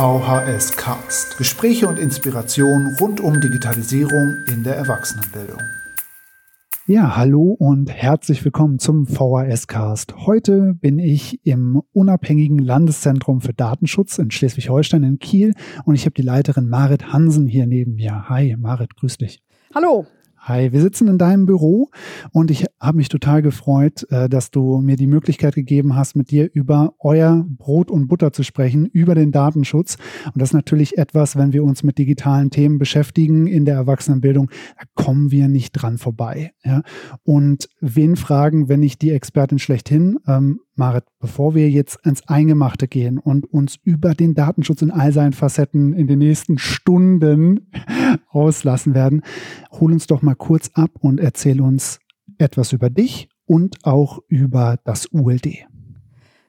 VHS Cast. Gespräche und Inspiration rund um Digitalisierung in der Erwachsenenbildung. Ja, hallo und herzlich willkommen zum VHS Cast. Heute bin ich im unabhängigen Landeszentrum für Datenschutz in Schleswig-Holstein in Kiel und ich habe die Leiterin Marit Hansen hier neben mir. Hi, Marit, grüß dich. Hallo. Hi, wir sitzen in deinem Büro und ich habe mich total gefreut, äh, dass du mir die Möglichkeit gegeben hast, mit dir über euer Brot und Butter zu sprechen, über den Datenschutz. Und das ist natürlich etwas, wenn wir uns mit digitalen Themen beschäftigen in der Erwachsenenbildung, da kommen wir nicht dran vorbei. Ja? Und wen fragen, wenn nicht die Expertin schlechthin? Ähm, Marit, bevor wir jetzt ans Eingemachte gehen und uns über den Datenschutz in all seinen Facetten in den nächsten Stunden auslassen werden, hol uns doch mal kurz ab und erzähl uns etwas über dich und auch über das ULD.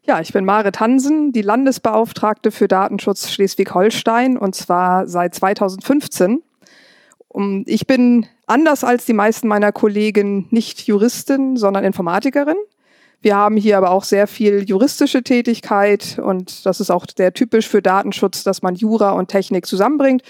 Ja, ich bin Marit Hansen, die Landesbeauftragte für Datenschutz Schleswig-Holstein und zwar seit 2015. Ich bin anders als die meisten meiner Kollegen nicht Juristin, sondern Informatikerin. Wir haben hier aber auch sehr viel juristische Tätigkeit und das ist auch sehr typisch für Datenschutz, dass man Jura und Technik zusammenbringt,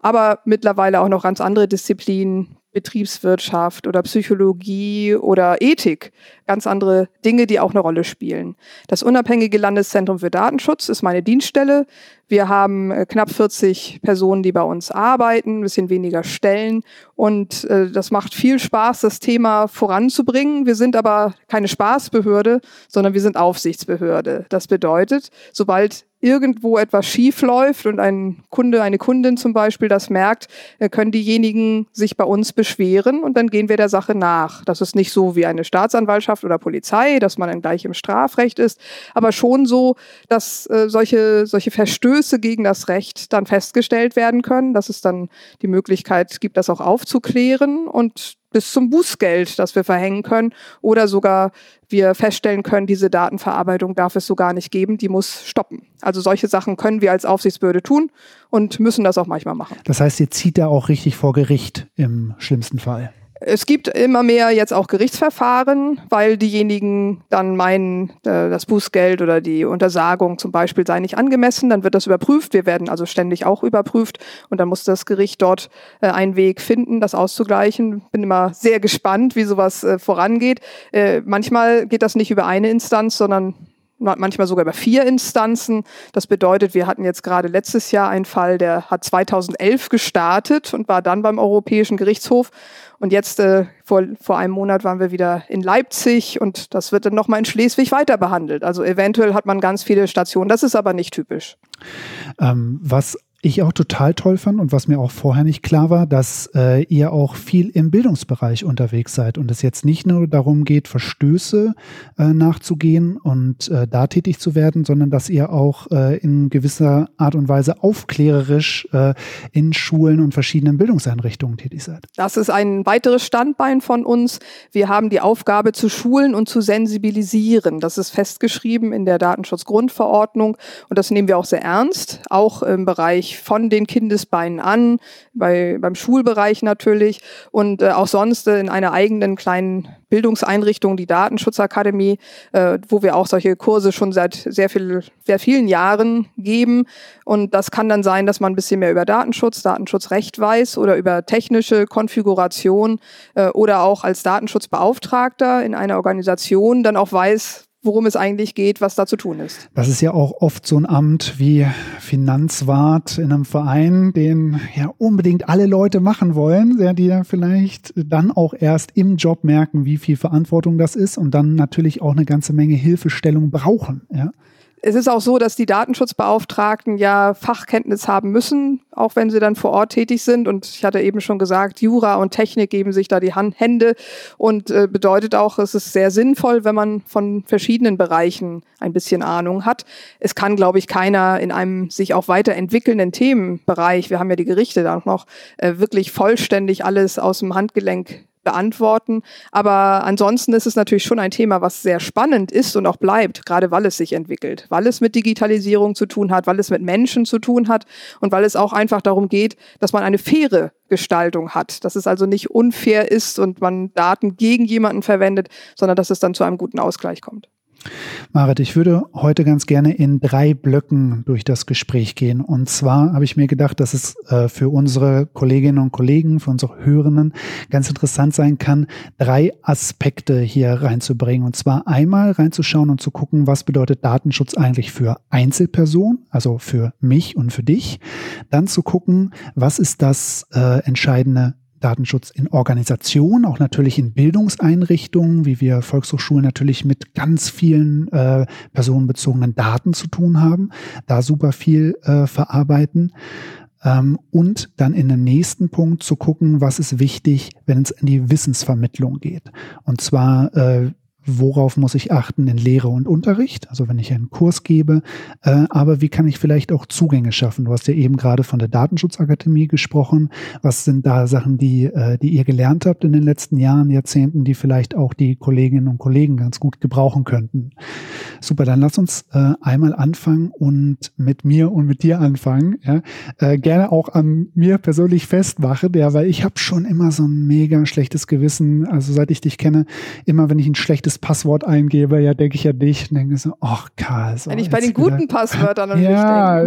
aber mittlerweile auch noch ganz andere Disziplinen Betriebswirtschaft oder Psychologie oder Ethik, ganz andere Dinge, die auch eine Rolle spielen. Das unabhängige Landeszentrum für Datenschutz ist meine Dienststelle. Wir haben äh, knapp 40 Personen, die bei uns arbeiten, ein bisschen weniger Stellen und äh, das macht viel Spaß, das Thema voranzubringen. Wir sind aber keine Spaßbehörde, sondern wir sind Aufsichtsbehörde. Das bedeutet, sobald irgendwo etwas schief läuft und ein Kunde, eine Kundin zum Beispiel das merkt, äh, können diejenigen sich bei uns beschweren und dann gehen wir der Sache nach. Das ist nicht so wie eine Staatsanwaltschaft oder Polizei, dass man dann gleich im Strafrecht ist, aber schon so, dass äh, solche, solche Verstöße gegen das Recht dann festgestellt werden können, dass es dann die Möglichkeit gibt, das auch aufzuklären und bis zum Bußgeld, das wir verhängen können oder sogar wir feststellen können, diese Datenverarbeitung darf es so gar nicht geben, die muss stoppen. Also solche Sachen können wir als Aufsichtsbehörde tun und müssen das auch manchmal machen. Das heißt, ihr zieht da auch richtig vor Gericht im schlimmsten Fall. Es gibt immer mehr jetzt auch Gerichtsverfahren, weil diejenigen dann meinen, äh, das Bußgeld oder die Untersagung zum Beispiel sei nicht angemessen. Dann wird das überprüft. Wir werden also ständig auch überprüft und dann muss das Gericht dort äh, einen Weg finden, das auszugleichen. Bin immer sehr gespannt, wie sowas äh, vorangeht. Manchmal geht das nicht über eine Instanz, sondern manchmal sogar über vier Instanzen. Das bedeutet, wir hatten jetzt gerade letztes Jahr einen Fall, der hat 2011 gestartet und war dann beim Europäischen Gerichtshof. Und jetzt äh, vor, vor einem Monat waren wir wieder in Leipzig und das wird dann nochmal in Schleswig weiter behandelt. Also eventuell hat man ganz viele Stationen. Das ist aber nicht typisch. Ähm, was ich auch total toll fand und was mir auch vorher nicht klar war, dass äh, ihr auch viel im Bildungsbereich unterwegs seid und es jetzt nicht nur darum geht, Verstöße äh, nachzugehen und äh, da tätig zu werden, sondern dass ihr auch äh, in gewisser Art und Weise aufklärerisch äh, in Schulen und verschiedenen Bildungseinrichtungen tätig seid. Das ist ein weiteres Standbein von uns. Wir haben die Aufgabe zu schulen und zu sensibilisieren. Das ist festgeschrieben in der Datenschutzgrundverordnung und das nehmen wir auch sehr ernst, auch im Bereich von den Kindesbeinen an, bei, beim Schulbereich natürlich und äh, auch sonst äh, in einer eigenen kleinen Bildungseinrichtung, die Datenschutzakademie, äh, wo wir auch solche Kurse schon seit sehr, viel, sehr vielen Jahren geben. Und das kann dann sein, dass man ein bisschen mehr über Datenschutz, Datenschutzrecht weiß oder über technische Konfiguration äh, oder auch als Datenschutzbeauftragter in einer Organisation dann auch weiß, worum es eigentlich geht, was da zu tun ist. Das ist ja auch oft so ein Amt wie Finanzwart in einem Verein, den ja unbedingt alle Leute machen wollen, die ja vielleicht dann auch erst im Job merken, wie viel Verantwortung das ist und dann natürlich auch eine ganze Menge Hilfestellung brauchen. Ja es ist auch so, dass die Datenschutzbeauftragten ja Fachkenntnis haben müssen, auch wenn sie dann vor Ort tätig sind. Und ich hatte eben schon gesagt, Jura und Technik geben sich da die Hand, Hände und äh, bedeutet auch, es ist sehr sinnvoll, wenn man von verschiedenen Bereichen ein bisschen Ahnung hat. Es kann, glaube ich, keiner in einem sich auch weiterentwickelnden Themenbereich, wir haben ja die Gerichte da noch, äh, wirklich vollständig alles aus dem Handgelenk beantworten. Aber ansonsten ist es natürlich schon ein Thema, was sehr spannend ist und auch bleibt, gerade weil es sich entwickelt, weil es mit Digitalisierung zu tun hat, weil es mit Menschen zu tun hat und weil es auch einfach darum geht, dass man eine faire Gestaltung hat, dass es also nicht unfair ist und man Daten gegen jemanden verwendet, sondern dass es dann zu einem guten Ausgleich kommt. Marit, ich würde heute ganz gerne in drei Blöcken durch das Gespräch gehen. Und zwar habe ich mir gedacht, dass es äh, für unsere Kolleginnen und Kollegen, für unsere Hörenden ganz interessant sein kann, drei Aspekte hier reinzubringen. Und zwar einmal reinzuschauen und zu gucken, was bedeutet Datenschutz eigentlich für Einzelpersonen, also für mich und für dich. Dann zu gucken, was ist das äh, entscheidende Datenschutz in Organisationen, auch natürlich in Bildungseinrichtungen, wie wir Volkshochschulen natürlich mit ganz vielen äh, personenbezogenen Daten zu tun haben, da super viel äh, verarbeiten. Ähm, und dann in dem nächsten Punkt zu gucken, was ist wichtig, wenn es in die Wissensvermittlung geht. Und zwar, äh, worauf muss ich achten in Lehre und Unterricht, also wenn ich einen Kurs gebe, äh, aber wie kann ich vielleicht auch Zugänge schaffen? Du hast ja eben gerade von der Datenschutzakademie gesprochen. Was sind da Sachen, die, äh, die ihr gelernt habt in den letzten Jahren, Jahrzehnten, die vielleicht auch die Kolleginnen und Kollegen ganz gut gebrauchen könnten? Super, dann lass uns äh, einmal anfangen und mit mir und mit dir anfangen. Ja? Äh, gerne auch an mir persönlich festmachen, ja, weil ich habe schon immer so ein mega schlechtes Gewissen, also seit ich dich kenne, immer wenn ich ein schlechtes das Passwort eingebe, ja, denke ich ja dich und denke so, ach Karl. So Wenn ich bei den guten wieder. Passwörtern und Ja,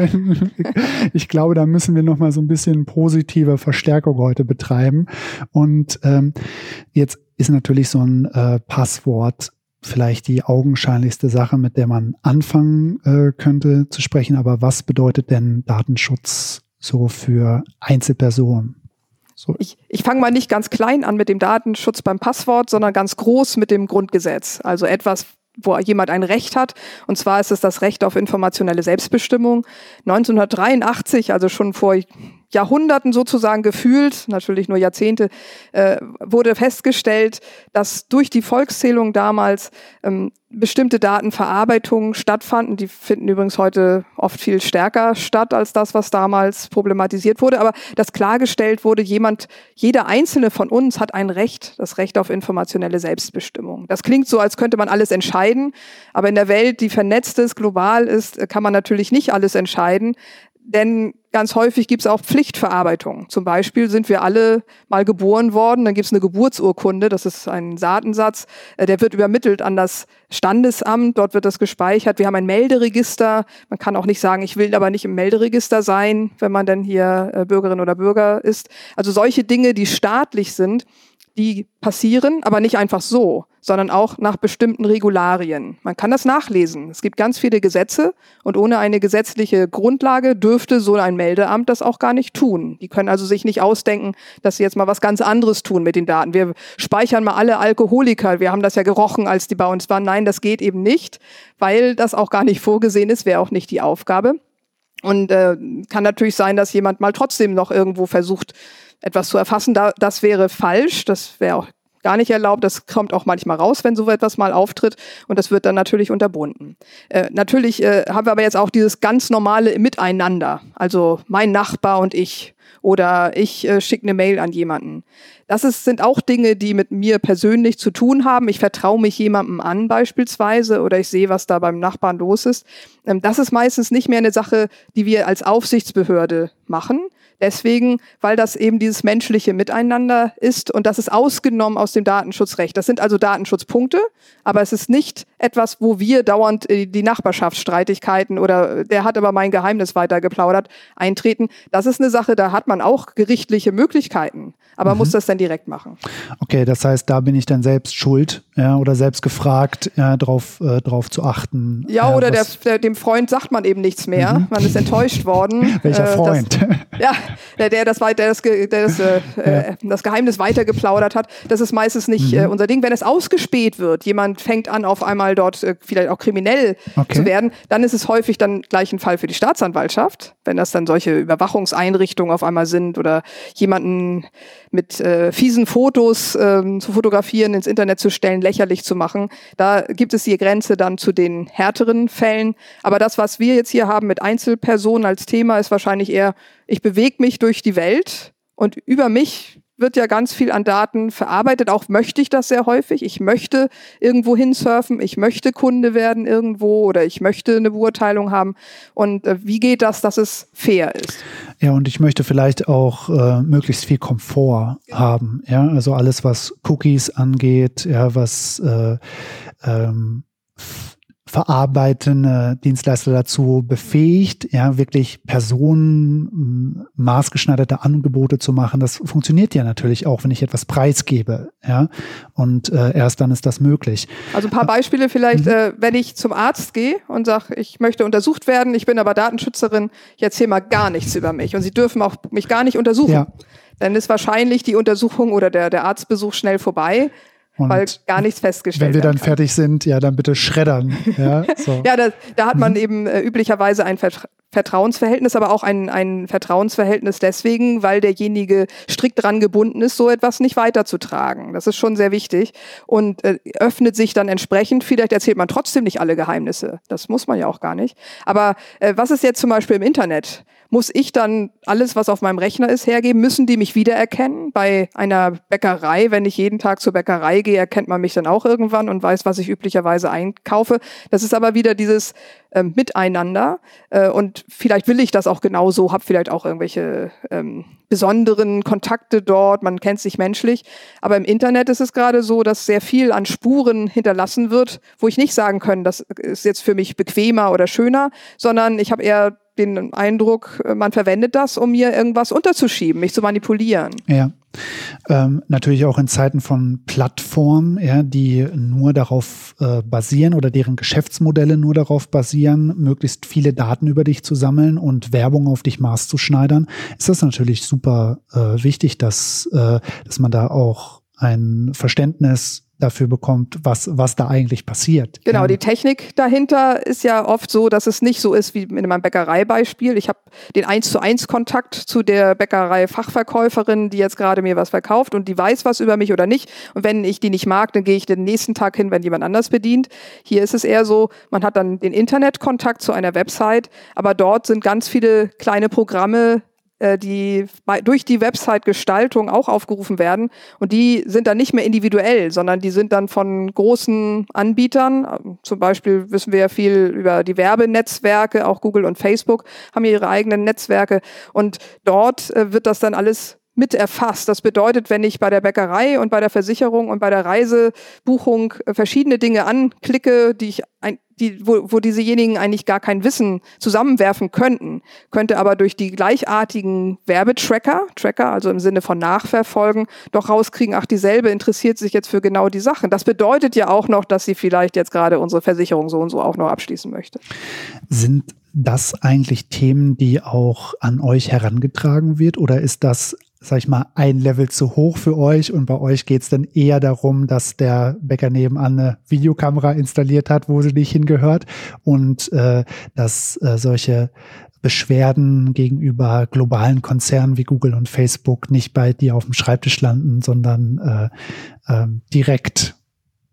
ich glaube, da müssen wir noch mal so ein bisschen positive Verstärkung heute betreiben. Und ähm, jetzt ist natürlich so ein äh, Passwort vielleicht die augenscheinlichste Sache, mit der man anfangen äh, könnte zu sprechen. Aber was bedeutet denn Datenschutz so für Einzelpersonen? So. Ich, ich fange mal nicht ganz klein an mit dem Datenschutz beim Passwort, sondern ganz groß mit dem Grundgesetz. Also etwas, wo jemand ein Recht hat. Und zwar ist es das Recht auf informationelle Selbstbestimmung. 1983, also schon vor Jahrhunderten sozusagen gefühlt, natürlich nur Jahrzehnte, äh, wurde festgestellt, dass durch die Volkszählung damals ähm, bestimmte Datenverarbeitungen stattfanden. Die finden übrigens heute oft viel stärker statt als das, was damals problematisiert wurde. Aber dass klargestellt wurde, jemand, jeder einzelne von uns hat ein Recht, das Recht auf informationelle Selbstbestimmung. Das klingt so, als könnte man alles entscheiden. Aber in der Welt, die vernetzt ist, global ist, kann man natürlich nicht alles entscheiden. Denn ganz häufig gibt es auch Pflichtverarbeitung. Zum Beispiel sind wir alle mal geboren worden, dann gibt es eine Geburtsurkunde, das ist ein Saatensatz, äh, der wird übermittelt an das Standesamt, dort wird das gespeichert. Wir haben ein Melderegister, man kann auch nicht sagen, ich will aber nicht im Melderegister sein, wenn man denn hier äh, Bürgerin oder Bürger ist. Also solche Dinge, die staatlich sind, die passieren, aber nicht einfach so, sondern auch nach bestimmten Regularien. Man kann das nachlesen. Es gibt ganz viele Gesetze und ohne eine gesetzliche Grundlage dürfte so ein Meldeamt das auch gar nicht tun. Die können also sich nicht ausdenken, dass sie jetzt mal was ganz anderes tun mit den Daten. Wir speichern mal alle Alkoholiker. Wir haben das ja gerochen, als die bei uns waren. Nein, das geht eben nicht, weil das auch gar nicht vorgesehen ist, wäre auch nicht die Aufgabe. Und äh, kann natürlich sein, dass jemand mal trotzdem noch irgendwo versucht, etwas zu erfassen. Da, das wäre falsch, das wäre auch gar nicht erlaubt. Das kommt auch manchmal raus, wenn so etwas mal auftritt. Und das wird dann natürlich unterbunden. Äh, natürlich äh, haben wir aber jetzt auch dieses ganz normale Miteinander. Also mein Nachbar und ich. Oder ich äh, schicke eine Mail an jemanden. Das ist, sind auch Dinge, die mit mir persönlich zu tun haben. Ich vertraue mich jemandem an beispielsweise oder ich sehe, was da beim Nachbarn los ist. Ähm, das ist meistens nicht mehr eine Sache, die wir als Aufsichtsbehörde machen, Deswegen, weil das eben dieses menschliche Miteinander ist und das ist ausgenommen aus dem Datenschutzrecht. Das sind also Datenschutzpunkte, aber es ist nicht etwas, wo wir dauernd äh, die Nachbarschaftsstreitigkeiten oder der hat aber mein Geheimnis weitergeplaudert eintreten. Das ist eine Sache, da hat man auch gerichtliche Möglichkeiten, aber mhm. muss das dann direkt machen. Okay, das heißt, da bin ich dann selbst schuld ja, oder selbst gefragt, ja, drauf, äh, drauf zu achten. Ja, oder der, der, dem Freund sagt man eben nichts mehr. Mhm. Man ist enttäuscht worden. Welcher äh, Freund? Das, ja, der, der, das, der, das, der das, äh, ja. Äh, das Geheimnis weitergeplaudert hat. Das ist meistens nicht mhm. äh, unser Ding. Wenn es ausgespäht wird, jemand fängt an, auf einmal dort äh, vielleicht auch kriminell okay. zu werden, dann ist es häufig dann gleich ein Fall für die Staatsanwaltschaft, wenn das dann solche Überwachungseinrichtungen auf einmal sind oder jemanden mit äh, fiesen Fotos ähm, zu fotografieren, ins Internet zu stellen, lächerlich zu machen. Da gibt es die Grenze dann zu den härteren Fällen. Aber das, was wir jetzt hier haben mit Einzelpersonen als Thema, ist wahrscheinlich eher, ich bewege mich durch die Welt und über mich wird ja ganz viel an Daten verarbeitet. Auch möchte ich das sehr häufig. Ich möchte irgendwo hinsurfen. Ich möchte Kunde werden irgendwo oder ich möchte eine Beurteilung haben. Und äh, wie geht das, dass es fair ist? Ja, und ich möchte vielleicht auch äh, möglichst viel Komfort ja. haben. Ja, also alles, was Cookies angeht, ja, was äh, ähm, datenverarbeitende Dienstleister dazu befähigt, ja, wirklich Personen maßgeschneiderte Angebote zu machen. Das funktioniert ja natürlich auch, wenn ich etwas preisgebe, ja. Und äh, erst dann ist das möglich. Also ein paar Beispiele vielleicht, mhm. äh, wenn ich zum Arzt gehe und sage, ich möchte untersucht werden, ich bin aber Datenschützerin, ich erzähle mal gar nichts über mich und Sie dürfen auch mich gar nicht untersuchen. Ja. Dann ist wahrscheinlich die Untersuchung oder der, der Arztbesuch schnell vorbei. Und weil gar nichts festgestellt Wenn wir dann fertig sind, ja, dann bitte schreddern. Ja, so. ja da, da hat man mhm. eben äh, üblicherweise ein Vertra Vertrauensverhältnis, aber auch ein, ein Vertrauensverhältnis deswegen, weil derjenige strikt dran gebunden ist, so etwas nicht weiterzutragen. Das ist schon sehr wichtig und äh, öffnet sich dann entsprechend. Vielleicht erzählt man trotzdem nicht alle Geheimnisse. Das muss man ja auch gar nicht. Aber äh, was ist jetzt zum Beispiel im Internet? Muss ich dann alles, was auf meinem Rechner ist, hergeben? Müssen die mich wiedererkennen? Bei einer Bäckerei, wenn ich jeden Tag zur Bäckerei gehe, erkennt man mich dann auch irgendwann und weiß, was ich üblicherweise einkaufe. Das ist aber wieder dieses äh, Miteinander. Äh, und vielleicht will ich das auch genauso, habe vielleicht auch irgendwelche ähm, besonderen Kontakte dort, man kennt sich menschlich. Aber im Internet ist es gerade so, dass sehr viel an Spuren hinterlassen wird, wo ich nicht sagen kann, das ist jetzt für mich bequemer oder schöner, sondern ich habe eher den Eindruck, äh, man verwendet das, um mir irgendwas unterzuschieben, mich zu manipulieren. Ja. Ähm, natürlich auch in Zeiten von Plattformen, ja, die nur darauf äh, basieren oder deren Geschäftsmodelle nur darauf basieren, möglichst viele Daten über dich zu sammeln und Werbung auf dich maßzuschneidern, ist das natürlich super äh, wichtig, dass, äh, dass man da auch ein Verständnis dafür bekommt, was, was da eigentlich passiert. Genau, ja. die Technik dahinter ist ja oft so, dass es nicht so ist wie in meinem Bäckereibeispiel. Ich habe den eins zu eins Kontakt zu der Bäckerei-Fachverkäuferin, die jetzt gerade mir was verkauft und die weiß was über mich oder nicht. Und wenn ich die nicht mag, dann gehe ich den nächsten Tag hin, wenn jemand anders bedient. Hier ist es eher so, man hat dann den Internetkontakt zu einer Website, aber dort sind ganz viele kleine Programme, die durch die Website-Gestaltung auch aufgerufen werden. Und die sind dann nicht mehr individuell, sondern die sind dann von großen Anbietern. Zum Beispiel wissen wir ja viel über die Werbenetzwerke, auch Google und Facebook haben ihre eigenen Netzwerke. Und dort äh, wird das dann alles mit erfasst. Das bedeutet, wenn ich bei der Bäckerei und bei der Versicherung und bei der Reisebuchung äh, verschiedene Dinge anklicke, die ich ein, die, wo, wo diesejenigen eigentlich gar kein Wissen zusammenwerfen könnten, könnte aber durch die gleichartigen Werbetracker, Tracker, also im Sinne von Nachverfolgen, doch rauskriegen, ach, dieselbe interessiert sich jetzt für genau die Sachen. Das bedeutet ja auch noch, dass sie vielleicht jetzt gerade unsere Versicherung so und so auch noch abschließen möchte. Sind das eigentlich Themen, die auch an euch herangetragen wird oder ist das sag ich mal, ein Level zu hoch für euch und bei euch geht es dann eher darum, dass der Bäcker nebenan eine Videokamera installiert hat, wo sie nicht hingehört und äh, dass äh, solche Beschwerden gegenüber globalen Konzernen wie Google und Facebook nicht bei dir auf dem Schreibtisch landen, sondern äh, äh, direkt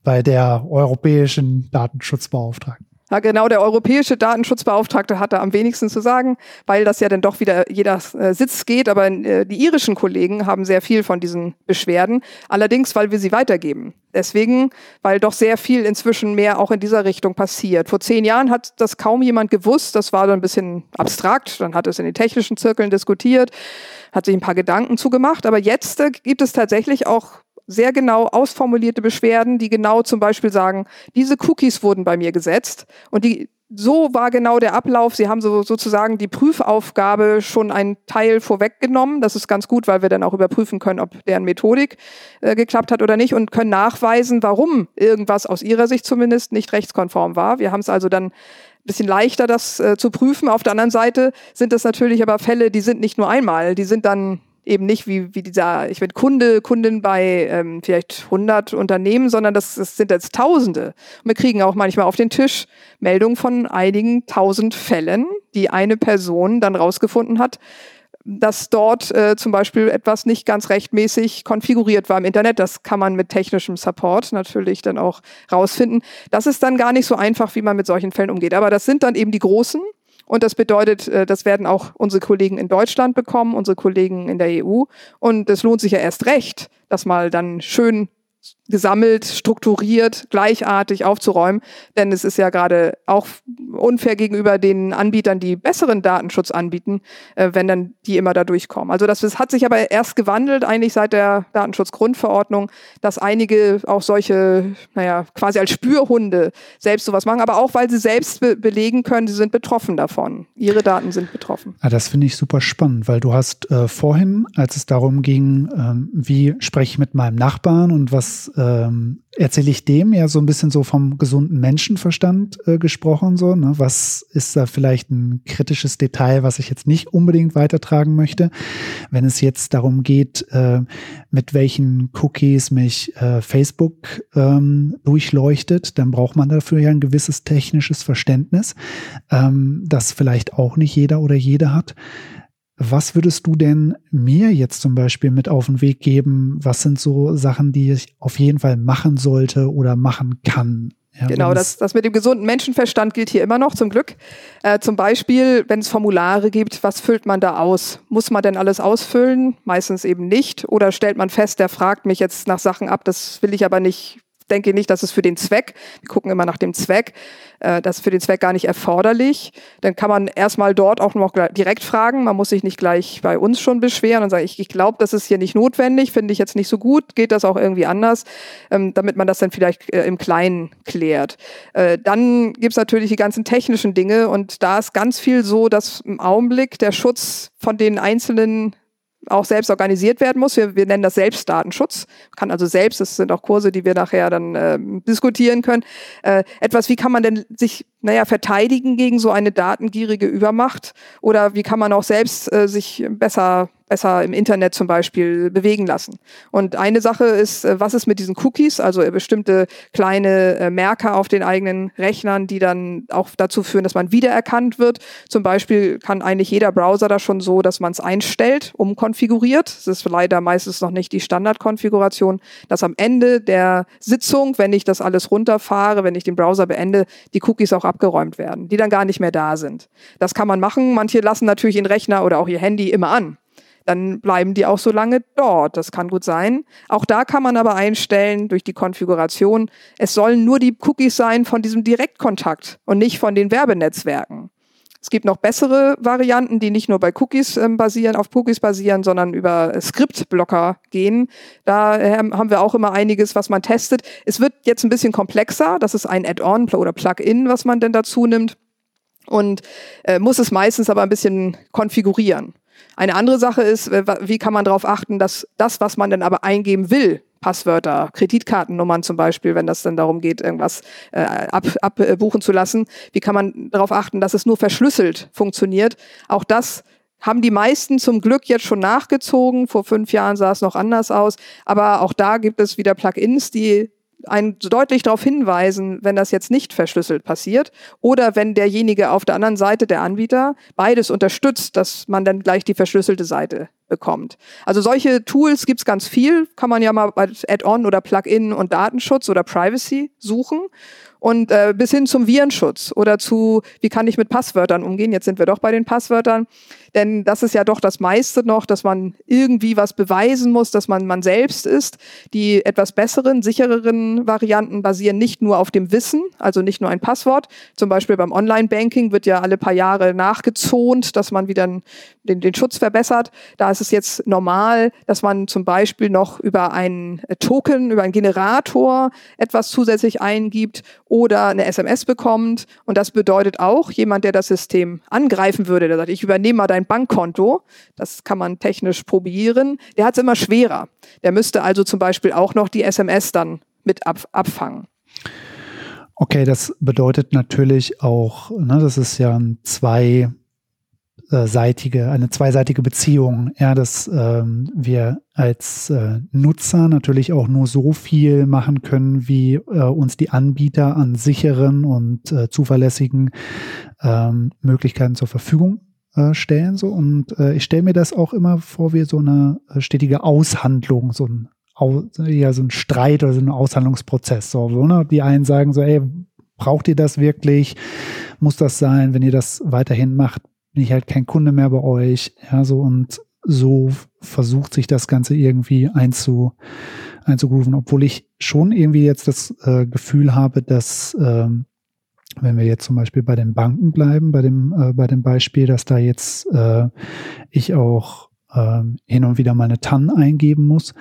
bei der europäischen Datenschutzbeauftragten. Ja, genau, der europäische Datenschutzbeauftragte hatte am wenigsten zu sagen, weil das ja dann doch wieder jeder äh, Sitz geht. Aber äh, die irischen Kollegen haben sehr viel von diesen Beschwerden. Allerdings, weil wir sie weitergeben. Deswegen, weil doch sehr viel inzwischen mehr auch in dieser Richtung passiert. Vor zehn Jahren hat das kaum jemand gewusst. Das war dann ein bisschen abstrakt. Dann hat es in den technischen Zirkeln diskutiert, hat sich ein paar Gedanken zugemacht. Aber jetzt äh, gibt es tatsächlich auch sehr genau ausformulierte Beschwerden, die genau zum Beispiel sagen, diese Cookies wurden bei mir gesetzt und die so war genau der Ablauf. Sie haben so, sozusagen die Prüfaufgabe schon einen Teil vorweggenommen. Das ist ganz gut, weil wir dann auch überprüfen können, ob deren Methodik äh, geklappt hat oder nicht und können nachweisen, warum irgendwas aus ihrer Sicht zumindest nicht rechtskonform war. Wir haben es also dann ein bisschen leichter, das äh, zu prüfen. Auf der anderen Seite sind das natürlich aber Fälle, die sind nicht nur einmal, die sind dann eben nicht wie, wie dieser, ich bin Kunde, Kundin bei ähm, vielleicht 100 Unternehmen, sondern das, das sind jetzt Tausende. Und wir kriegen auch manchmal auf den Tisch Meldungen von einigen tausend Fällen, die eine Person dann rausgefunden hat, dass dort äh, zum Beispiel etwas nicht ganz rechtmäßig konfiguriert war im Internet. Das kann man mit technischem Support natürlich dann auch rausfinden. Das ist dann gar nicht so einfach, wie man mit solchen Fällen umgeht. Aber das sind dann eben die großen und das bedeutet, äh, das werden auch unsere Kollegen in Deutschland bekommen, unsere Kollegen in der EU. Und es lohnt sich ja erst recht, das mal dann schön gesammelt, strukturiert, gleichartig aufzuräumen. Denn es ist ja gerade auch unfair gegenüber den Anbietern, die besseren Datenschutz anbieten, äh, wenn dann die immer da durchkommen. Also das, das hat sich aber erst gewandelt, eigentlich seit der Datenschutzgrundverordnung, dass einige auch solche, naja, quasi als Spürhunde selbst sowas machen, aber auch weil sie selbst be belegen können, sie sind betroffen davon. Ihre Daten sind betroffen. Ja, das finde ich super spannend, weil du hast äh, vorhin, als es darum ging, ähm, wie spreche ich mit meinem Nachbarn und was ähm, erzähle ich dem ja so ein bisschen so vom gesunden Menschenverstand äh, gesprochen, so, ne? Was ist da vielleicht ein kritisches Detail, was ich jetzt nicht unbedingt weitertragen möchte? Wenn es jetzt darum geht, äh, mit welchen Cookies mich äh, Facebook ähm, durchleuchtet, dann braucht man dafür ja ein gewisses technisches Verständnis, ähm, das vielleicht auch nicht jeder oder jede hat. Was würdest du denn mir jetzt zum Beispiel mit auf den Weg geben? Was sind so Sachen, die ich auf jeden Fall machen sollte oder machen kann? Ja, genau, das, das mit dem gesunden Menschenverstand gilt hier immer noch, zum Glück. Äh, zum Beispiel, wenn es Formulare gibt, was füllt man da aus? Muss man denn alles ausfüllen? Meistens eben nicht. Oder stellt man fest, der fragt mich jetzt nach Sachen ab, das will ich aber nicht denke nicht, dass es für den Zweck, wir gucken immer nach dem Zweck, äh, das ist für den Zweck gar nicht erforderlich. Dann kann man erstmal dort auch noch direkt fragen. Man muss sich nicht gleich bei uns schon beschweren und sagen, ich, ich glaube, das ist hier nicht notwendig, finde ich jetzt nicht so gut, geht das auch irgendwie anders, ähm, damit man das dann vielleicht äh, im Kleinen klärt. Äh, dann gibt's natürlich die ganzen technischen Dinge und da ist ganz viel so, dass im Augenblick der Schutz von den einzelnen auch selbst organisiert werden muss. Wir, wir nennen das Selbstdatenschutz. Kann also selbst, das sind auch Kurse, die wir nachher dann äh, diskutieren können. Äh, etwas, wie kann man denn sich, naja, verteidigen gegen so eine datengierige Übermacht? Oder wie kann man auch selbst äh, sich besser besser im Internet zum Beispiel bewegen lassen. Und eine Sache ist, äh, was ist mit diesen Cookies, also äh, bestimmte kleine äh, Merker auf den eigenen Rechnern, die dann auch dazu führen, dass man wiedererkannt wird. Zum Beispiel kann eigentlich jeder Browser da schon so, dass man es einstellt, umkonfiguriert. Das ist leider meistens noch nicht die Standardkonfiguration, dass am Ende der Sitzung, wenn ich das alles runterfahre, wenn ich den Browser beende, die Cookies auch abgeräumt werden, die dann gar nicht mehr da sind. Das kann man machen. Manche lassen natürlich ihren Rechner oder auch ihr Handy immer an dann bleiben die auch so lange dort. Das kann gut sein. Auch da kann man aber einstellen durch die Konfiguration, es sollen nur die Cookies sein von diesem Direktkontakt und nicht von den Werbenetzwerken. Es gibt noch bessere Varianten, die nicht nur bei Cookies äh, basieren, auf Cookies basieren, sondern über Skriptblocker gehen. Da äh, haben wir auch immer einiges, was man testet. Es wird jetzt ein bisschen komplexer. Das ist ein Add-on oder Plugin, was man denn dazu nimmt und äh, muss es meistens aber ein bisschen konfigurieren. Eine andere Sache ist, äh, wie kann man darauf achten, dass das, was man denn aber eingeben will, Passwörter, Kreditkartennummern zum Beispiel, wenn das dann darum geht, irgendwas äh, abbuchen ab, zu lassen, wie kann man darauf achten, dass es nur verschlüsselt funktioniert? Auch das haben die meisten zum Glück jetzt schon nachgezogen. Vor fünf Jahren sah es noch anders aus. Aber auch da gibt es wieder Plugins, die einen deutlich darauf hinweisen, wenn das jetzt nicht verschlüsselt passiert oder wenn derjenige auf der anderen Seite, der Anbieter, beides unterstützt, dass man dann gleich die verschlüsselte Seite bekommt. Also solche Tools gibt's ganz viel, kann man ja mal bei Add-on oder Plugin und Datenschutz oder Privacy suchen und äh, bis hin zum Virenschutz oder zu, wie kann ich mit Passwörtern umgehen. Jetzt sind wir doch bei den Passwörtern, denn das ist ja doch das meiste noch, dass man irgendwie was beweisen muss, dass man man selbst ist. Die etwas besseren, sichereren Varianten basieren nicht nur auf dem Wissen, also nicht nur ein Passwort. Zum Beispiel beim Online-Banking wird ja alle paar Jahre nachgezont, dass man wieder den, den Schutz verbessert. Da ist es jetzt normal, dass man zum Beispiel noch über einen Token, über einen Generator etwas zusätzlich eingibt oder eine SMS bekommt. Und das bedeutet auch, jemand, der das System angreifen würde, der sagt, ich übernehme mal dein Bankkonto, das kann man technisch probieren, der hat es immer schwerer. Der müsste also zum Beispiel auch noch die SMS dann mit ab, abfangen. Okay, das bedeutet natürlich auch, ne, das ist ja ein zwei äh, seitige, eine zweiseitige Beziehung, ja, dass ähm, wir als äh, Nutzer natürlich auch nur so viel machen können, wie äh, uns die Anbieter an sicheren und äh, zuverlässigen ähm, Möglichkeiten zur Verfügung äh, stellen. So. Und äh, ich stelle mir das auch immer vor wie so eine äh, stetige Aushandlung, so ein, ja, so ein Streit oder so ein Aushandlungsprozess. So, so ne? Die einen sagen so, ey, braucht ihr das wirklich? Muss das sein? Wenn ihr das weiterhin macht, bin ich halt kein Kunde mehr bei euch. Ja, so und so versucht sich das Ganze irgendwie einzu, einzugrooven, obwohl ich schon irgendwie jetzt das äh, Gefühl habe, dass ähm, wenn wir jetzt zum Beispiel bei den Banken bleiben, bei dem, äh, bei dem Beispiel, dass da jetzt äh, ich auch äh, hin und wieder meine TAN eingeben muss,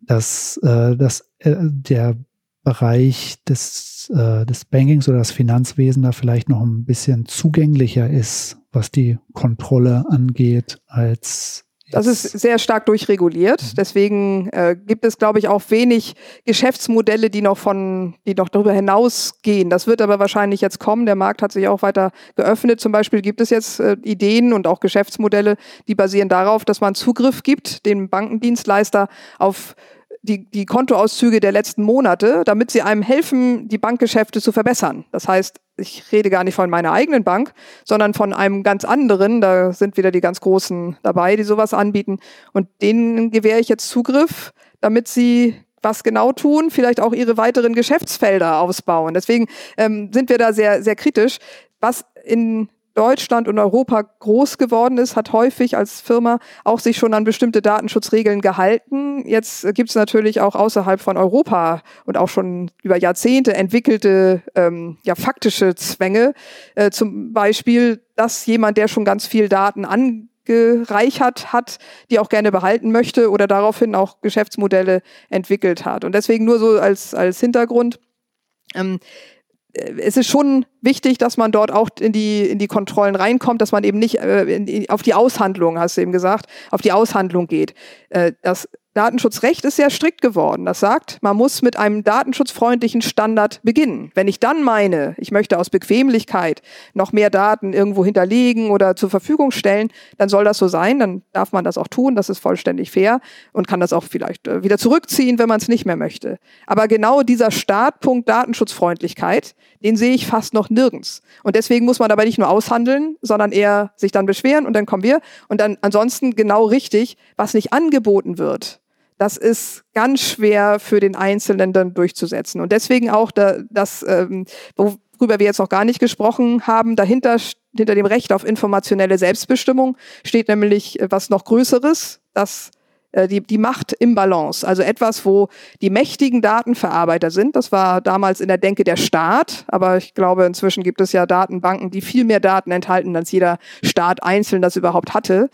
dass, äh, dass äh, der Bereich des, äh, des Bankings oder das Finanzwesen da vielleicht noch ein bisschen zugänglicher ist, was die Kontrolle angeht, als das ist sehr stark durchreguliert. Mhm. Deswegen äh, gibt es, glaube ich, auch wenig Geschäftsmodelle, die noch von, die noch darüber hinausgehen. Das wird aber wahrscheinlich jetzt kommen. Der Markt hat sich auch weiter geöffnet. Zum Beispiel gibt es jetzt äh, Ideen und auch Geschäftsmodelle, die basieren darauf, dass man Zugriff gibt, dem Bankendienstleister auf die, die Kontoauszüge der letzten Monate, damit sie einem helfen, die Bankgeschäfte zu verbessern. Das heißt, ich rede gar nicht von meiner eigenen Bank, sondern von einem ganz anderen. Da sind wieder die ganz Großen dabei, die sowas anbieten. Und denen gewähre ich jetzt Zugriff, damit sie was genau tun, vielleicht auch ihre weiteren Geschäftsfelder ausbauen. Deswegen ähm, sind wir da sehr, sehr kritisch. Was in Deutschland und Europa groß geworden ist, hat häufig als Firma auch sich schon an bestimmte Datenschutzregeln gehalten. Jetzt gibt es natürlich auch außerhalb von Europa und auch schon über Jahrzehnte entwickelte ähm, ja, faktische Zwänge. Äh, zum Beispiel, dass jemand, der schon ganz viel Daten angereichert hat, die auch gerne behalten möchte oder daraufhin auch Geschäftsmodelle entwickelt hat. Und deswegen nur so als, als Hintergrund. Ähm, äh, es ist schon wichtig, dass man dort auch in die, in die Kontrollen reinkommt, dass man eben nicht äh, in, auf die Aushandlung, hast du eben gesagt, auf die Aushandlung geht. Äh, das Datenschutzrecht ist sehr strikt geworden. Das sagt, man muss mit einem datenschutzfreundlichen Standard beginnen. Wenn ich dann meine, ich möchte aus Bequemlichkeit noch mehr Daten irgendwo hinterlegen oder zur Verfügung stellen, dann soll das so sein. Dann darf man das auch tun. Das ist vollständig fair und kann das auch vielleicht äh, wieder zurückziehen, wenn man es nicht mehr möchte. Aber genau dieser Startpunkt Datenschutzfreundlichkeit, den sehe ich fast noch nirgends. Und deswegen muss man aber nicht nur aushandeln, sondern eher sich dann beschweren und dann kommen wir. Und dann ansonsten genau richtig, was nicht angeboten wird das ist ganz schwer für den Einzelnen dann durchzusetzen. Und deswegen auch da, das, ähm, worüber wir jetzt noch gar nicht gesprochen haben, dahinter, hinter dem Recht auf informationelle Selbstbestimmung steht nämlich was noch Größeres, das äh, die, die Macht im Balance. Also etwas, wo die mächtigen Datenverarbeiter sind. Das war damals in der Denke der Staat, aber ich glaube, inzwischen gibt es ja Datenbanken, die viel mehr Daten enthalten, als jeder Staat einzeln das überhaupt hatte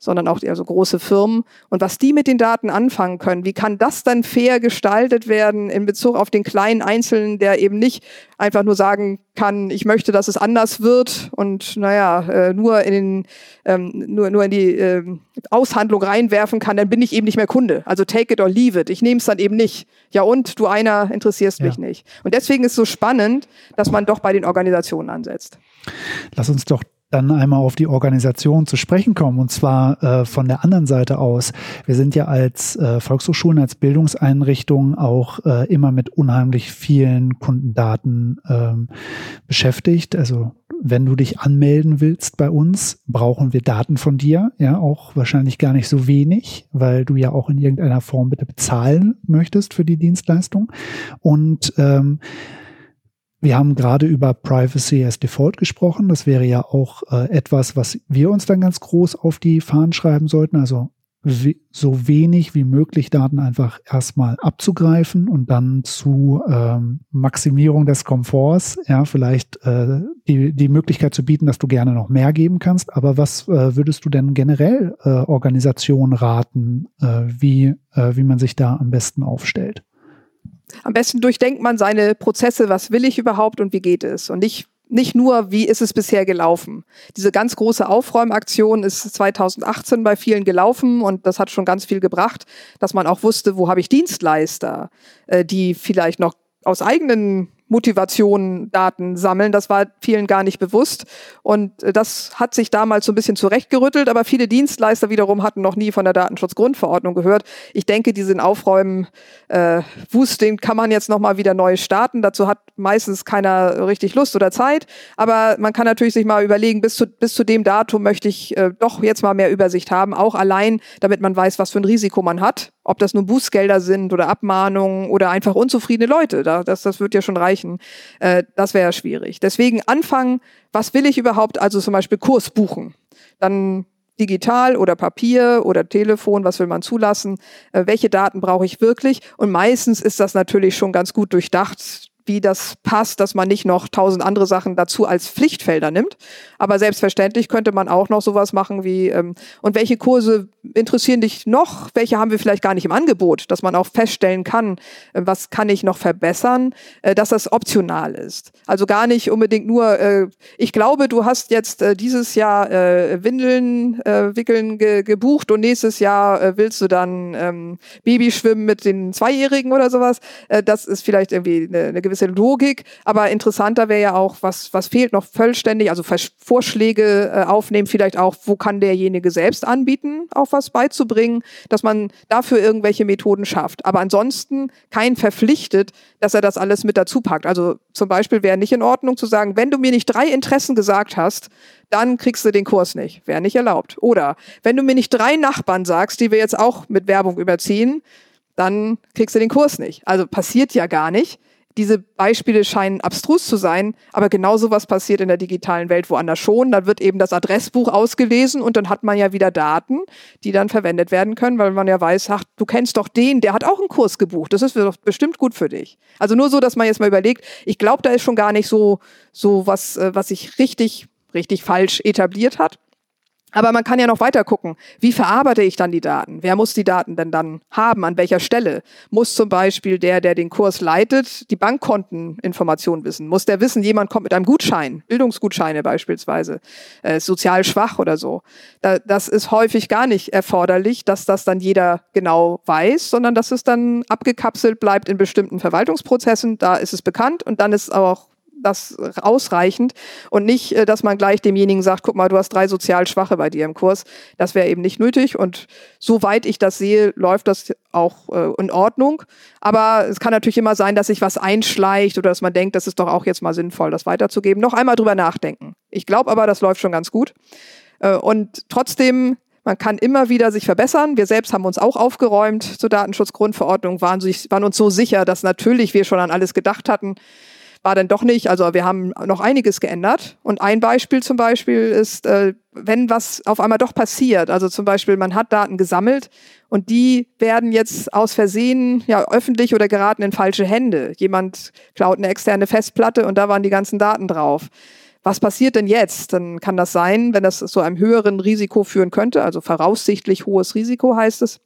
sondern auch also große Firmen. Und was die mit den Daten anfangen können, wie kann das dann fair gestaltet werden in Bezug auf den kleinen Einzelnen, der eben nicht einfach nur sagen kann, ich möchte, dass es anders wird und naja, äh, nur in den, ähm, nur, nur in die äh, Aushandlung reinwerfen kann, dann bin ich eben nicht mehr Kunde. Also take it or leave it. Ich nehme es dann eben nicht. Ja und, du einer interessierst ja. mich nicht. Und deswegen ist es so spannend, dass man doch bei den Organisationen ansetzt. Lass uns doch dann einmal auf die Organisation zu sprechen kommen und zwar äh, von der anderen Seite aus. Wir sind ja als äh, Volkshochschulen, als Bildungseinrichtungen auch äh, immer mit unheimlich vielen Kundendaten ähm, beschäftigt. Also wenn du dich anmelden willst bei uns, brauchen wir Daten von dir, ja, auch wahrscheinlich gar nicht so wenig, weil du ja auch in irgendeiner Form bitte bezahlen möchtest für die Dienstleistung. Und ähm, wir haben gerade über Privacy as Default gesprochen. Das wäre ja auch äh, etwas, was wir uns dann ganz groß auf die Fahnen schreiben sollten. Also so wenig wie möglich Daten einfach erstmal abzugreifen und dann zu ähm, Maximierung des Komforts, ja, vielleicht äh, die, die Möglichkeit zu bieten, dass du gerne noch mehr geben kannst. Aber was äh, würdest du denn generell äh, Organisationen raten, äh, wie, äh, wie man sich da am besten aufstellt? Am besten durchdenkt man seine Prozesse, was will ich überhaupt und wie geht es? Und nicht nicht nur, wie ist es bisher gelaufen. Diese ganz große Aufräumaktion ist 2018 bei vielen gelaufen und das hat schon ganz viel gebracht, dass man auch wusste, wo habe ich Dienstleister, äh, die vielleicht noch aus eigenen Motivation Daten sammeln. Das war vielen gar nicht bewusst. Und äh, das hat sich damals so ein bisschen zurechtgerüttelt, aber viele Dienstleister wiederum hatten noch nie von der Datenschutzgrundverordnung gehört. Ich denke, diesen Aufräumen äh, Wust, den kann man jetzt nochmal wieder neu starten. Dazu hat meistens keiner richtig Lust oder Zeit. Aber man kann natürlich sich mal überlegen, bis zu, bis zu dem Datum möchte ich äh, doch jetzt mal mehr Übersicht haben, auch allein, damit man weiß, was für ein Risiko man hat ob das nur Bußgelder sind oder Abmahnungen oder einfach unzufriedene Leute, das, das wird ja schon reichen. Äh, das wäre ja schwierig. Deswegen anfangen, was will ich überhaupt, also zum Beispiel Kurs buchen. Dann digital oder Papier oder Telefon, was will man zulassen, äh, welche Daten brauche ich wirklich. Und meistens ist das natürlich schon ganz gut durchdacht wie das passt, dass man nicht noch tausend andere Sachen dazu als Pflichtfelder nimmt. Aber selbstverständlich könnte man auch noch sowas machen wie, ähm, und welche Kurse interessieren dich noch? Welche haben wir vielleicht gar nicht im Angebot, dass man auch feststellen kann, äh, was kann ich noch verbessern, äh, dass das optional ist. Also gar nicht unbedingt nur, äh, ich glaube, du hast jetzt äh, dieses Jahr äh, Windeln äh, wickeln ge gebucht und nächstes Jahr willst du dann ähm, Babyschwimmen mit den Zweijährigen oder sowas. Das ist vielleicht irgendwie eine, eine gewisse Logik, aber interessanter wäre ja auch, was, was fehlt noch vollständig, also Vorschläge äh, aufnehmen, vielleicht auch, wo kann derjenige selbst anbieten, auch was beizubringen, dass man dafür irgendwelche Methoden schafft. Aber ansonsten kein verpflichtet, dass er das alles mit dazu packt. Also zum Beispiel wäre nicht in Ordnung zu sagen, wenn du mir nicht drei Interessen gesagt hast, dann kriegst du den Kurs nicht. Wäre nicht erlaubt. Oder wenn du mir nicht drei Nachbarn sagst, die wir jetzt auch mit Werbung überziehen, dann kriegst du den Kurs nicht. Also passiert ja gar nicht diese Beispiele scheinen abstrus zu sein, aber genau so was passiert in der digitalen Welt woanders schon. Dann wird eben das Adressbuch ausgelesen und dann hat man ja wieder Daten, die dann verwendet werden können, weil man ja weiß, ach, du kennst doch den, der hat auch einen Kurs gebucht. Das ist doch bestimmt gut für dich. Also nur so, dass man jetzt mal überlegt, ich glaube, da ist schon gar nicht so, so was, äh, was sich richtig, richtig falsch etabliert hat. Aber man kann ja noch weiter gucken. Wie verarbeite ich dann die Daten? Wer muss die Daten denn dann haben? An welcher Stelle? Muss zum Beispiel der, der den Kurs leitet, die Bankkonteninformation wissen? Muss der wissen, jemand kommt mit einem Gutschein, Bildungsgutscheine beispielsweise, äh, sozial schwach oder so? Da, das ist häufig gar nicht erforderlich, dass das dann jeder genau weiß, sondern dass es dann abgekapselt bleibt in bestimmten Verwaltungsprozessen. Da ist es bekannt und dann ist auch das ausreichend und nicht, äh, dass man gleich demjenigen sagt, guck mal, du hast drei sozial Schwache bei dir im Kurs. Das wäre eben nicht nötig und soweit ich das sehe, läuft das auch äh, in Ordnung. Aber es kann natürlich immer sein, dass sich was einschleicht oder dass man denkt, das ist doch auch jetzt mal sinnvoll, das weiterzugeben. Noch einmal drüber nachdenken. Ich glaube aber, das läuft schon ganz gut. Äh, und trotzdem man kann immer wieder sich verbessern. Wir selbst haben uns auch aufgeräumt zur Datenschutzgrundverordnung, waren, sich, waren uns so sicher, dass natürlich wir schon an alles gedacht hatten war dann doch nicht. Also wir haben noch einiges geändert. Und ein Beispiel zum Beispiel ist, äh, wenn was auf einmal doch passiert, also zum Beispiel man hat Daten gesammelt und die werden jetzt aus Versehen ja öffentlich oder geraten in falsche Hände. Jemand klaut eine externe Festplatte und da waren die ganzen Daten drauf. Was passiert denn jetzt? Dann kann das sein, wenn das zu einem höheren Risiko führen könnte, also voraussichtlich hohes Risiko heißt es,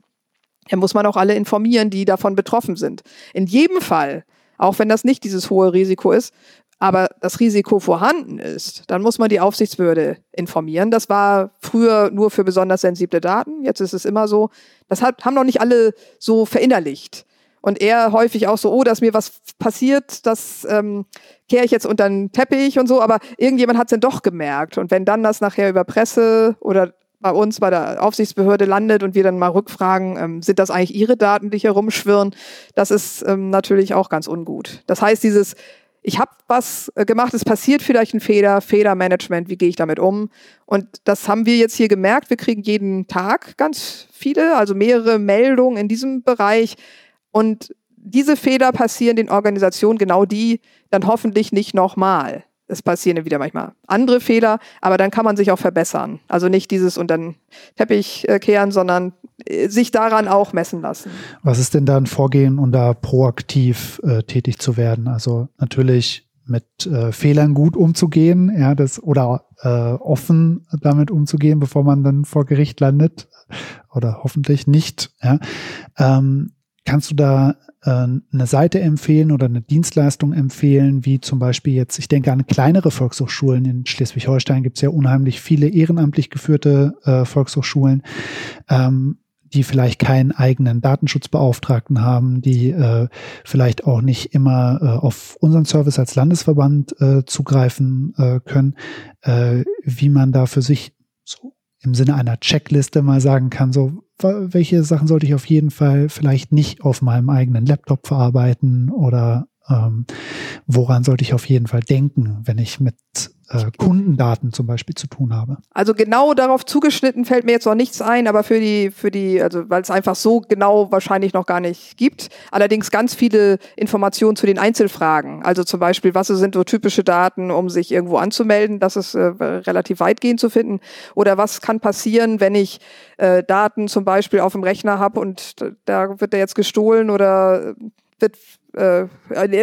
dann muss man auch alle informieren, die davon betroffen sind. In jedem Fall auch wenn das nicht dieses hohe Risiko ist, aber das Risiko vorhanden ist, dann muss man die Aufsichtsbehörde informieren. Das war früher nur für besonders sensible Daten, jetzt ist es immer so. Das hat, haben noch nicht alle so verinnerlicht. Und eher häufig auch so, oh, dass mir was passiert, das ähm, kehre ich jetzt unter den Teppich und so, aber irgendjemand hat es dann doch gemerkt. Und wenn dann das nachher über Presse oder bei uns bei der Aufsichtsbehörde landet und wir dann mal rückfragen, ähm, sind das eigentlich Ihre Daten, die hier rumschwirren, das ist ähm, natürlich auch ganz ungut. Das heißt, dieses ich habe was äh, gemacht, es passiert vielleicht ein Fehler, Fehlermanagement, wie gehe ich damit um? Und das haben wir jetzt hier gemerkt. Wir kriegen jeden Tag ganz viele, also mehrere Meldungen in diesem Bereich. Und diese Fehler passieren den Organisationen genau die dann hoffentlich nicht nochmal es passieren wieder manchmal andere Fehler, aber dann kann man sich auch verbessern. Also nicht dieses unter den Teppich äh, kehren, sondern äh, sich daran auch messen lassen. Was ist denn da ein Vorgehen, um da proaktiv äh, tätig zu werden? Also natürlich mit äh, Fehlern gut umzugehen, ja, das oder äh, offen damit umzugehen, bevor man dann vor Gericht landet oder hoffentlich nicht. Ja. Ähm, kannst du da äh, eine Seite empfehlen oder eine Dienstleistung empfehlen, wie zum Beispiel jetzt, ich denke an kleinere Volkshochschulen. In Schleswig-Holstein gibt es ja unheimlich viele ehrenamtlich geführte äh, Volkshochschulen, ähm, die vielleicht keinen eigenen Datenschutzbeauftragten haben, die äh, vielleicht auch nicht immer äh, auf unseren Service als Landesverband äh, zugreifen äh, können, äh, wie man da für sich so im Sinne einer Checkliste mal sagen kann, so welche Sachen sollte ich auf jeden Fall vielleicht nicht auf meinem eigenen Laptop verarbeiten oder ähm, woran sollte ich auf jeden Fall denken, wenn ich mit äh, Kundendaten zum Beispiel zu tun habe. Also genau darauf zugeschnitten fällt mir jetzt noch nichts ein, aber für die, für die, also weil es einfach so genau wahrscheinlich noch gar nicht gibt. Allerdings ganz viele Informationen zu den Einzelfragen. Also zum Beispiel, was sind so typische Daten, um sich irgendwo anzumelden? Das ist äh, relativ weitgehend zu finden. Oder was kann passieren, wenn ich äh, Daten zum Beispiel auf dem Rechner habe und da wird der jetzt gestohlen oder wird äh,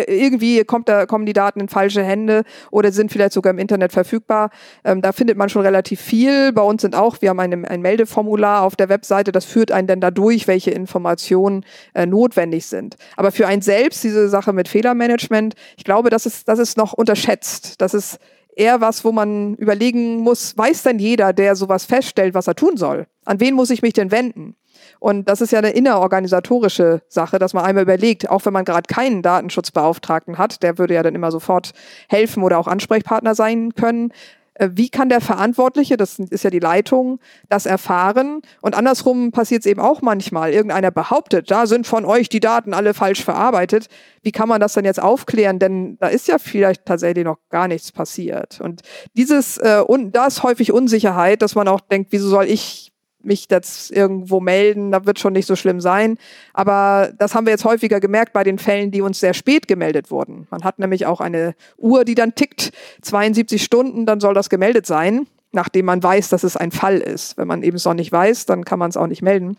irgendwie kommt da, kommen die Daten in falsche Hände oder sind vielleicht sogar im Internet verfügbar. Ähm, da findet man schon relativ viel. Bei uns sind auch, wir haben ein, ein Meldeformular auf der Webseite, das führt einen dann dadurch, welche Informationen äh, notwendig sind. Aber für einen selbst, diese Sache mit Fehlermanagement, ich glaube, das ist, das ist noch unterschätzt. Das ist eher was, wo man überlegen muss, weiß denn jeder, der sowas feststellt, was er tun soll? An wen muss ich mich denn wenden? Und das ist ja eine innerorganisatorische Sache, dass man einmal überlegt, auch wenn man gerade keinen Datenschutzbeauftragten hat, der würde ja dann immer sofort helfen oder auch Ansprechpartner sein können. Äh, wie kann der Verantwortliche, das ist ja die Leitung, das erfahren? Und andersrum passiert es eben auch manchmal. Irgendeiner behauptet, da sind von euch die Daten alle falsch verarbeitet. Wie kann man das dann jetzt aufklären? Denn da ist ja vielleicht tatsächlich noch gar nichts passiert. Und dieses, äh, und da häufig Unsicherheit, dass man auch denkt, wieso soll ich mich jetzt irgendwo melden, da wird schon nicht so schlimm sein. Aber das haben wir jetzt häufiger gemerkt bei den Fällen, die uns sehr spät gemeldet wurden. Man hat nämlich auch eine Uhr, die dann tickt, 72 Stunden, dann soll das gemeldet sein, nachdem man weiß, dass es ein Fall ist. Wenn man eben es noch nicht weiß, dann kann man es auch nicht melden.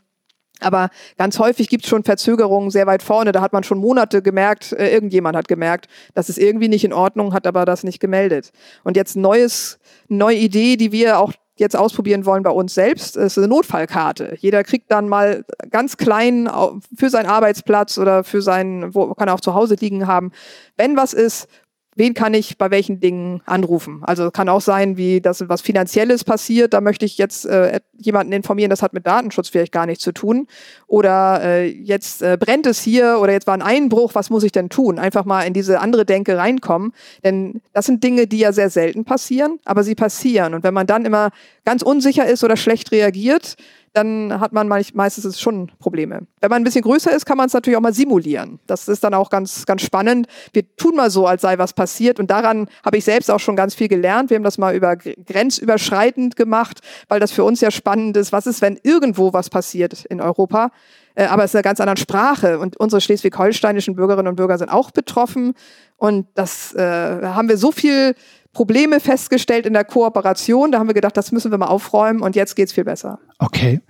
Aber ganz häufig gibt es schon Verzögerungen sehr weit vorne. Da hat man schon Monate gemerkt, äh, irgendjemand hat gemerkt, dass es irgendwie nicht in Ordnung, hat aber das nicht gemeldet. Und jetzt neues, neue Idee, die wir auch jetzt ausprobieren wollen bei uns selbst, ist eine Notfallkarte. Jeder kriegt dann mal ganz klein für seinen Arbeitsplatz oder für seinen, wo kann er auch zu Hause liegen haben, wenn was ist, wen kann ich bei welchen Dingen anrufen? Also kann auch sein, wie das was Finanzielles passiert, da möchte ich jetzt äh, jemanden informieren, das hat mit Datenschutz vielleicht gar nichts zu tun. Oder äh, jetzt äh, brennt es hier oder jetzt war ein Einbruch, was muss ich denn tun? Einfach mal in diese andere Denke reinkommen. Denn das sind Dinge, die ja sehr selten passieren, aber sie passieren. Und wenn man dann immer ganz unsicher ist oder schlecht reagiert, dann hat man meistens schon Probleme. Wenn man ein bisschen größer ist, kann man es natürlich auch mal simulieren. Das ist dann auch ganz, ganz spannend. Wir tun mal so, als sei was passiert. Und daran habe ich selbst auch schon ganz viel gelernt. Wir haben das mal über grenzüberschreitend gemacht, weil das für uns ja spannend ist. Was ist, wenn irgendwo was passiert in Europa? Äh, aber es ist eine ganz andere Sprache. Und unsere schleswig-holsteinischen Bürgerinnen und Bürger sind auch betroffen. Und das äh, haben wir so viel Probleme festgestellt in der Kooperation. Da haben wir gedacht, das müssen wir mal aufräumen und jetzt geht's viel besser. Okay,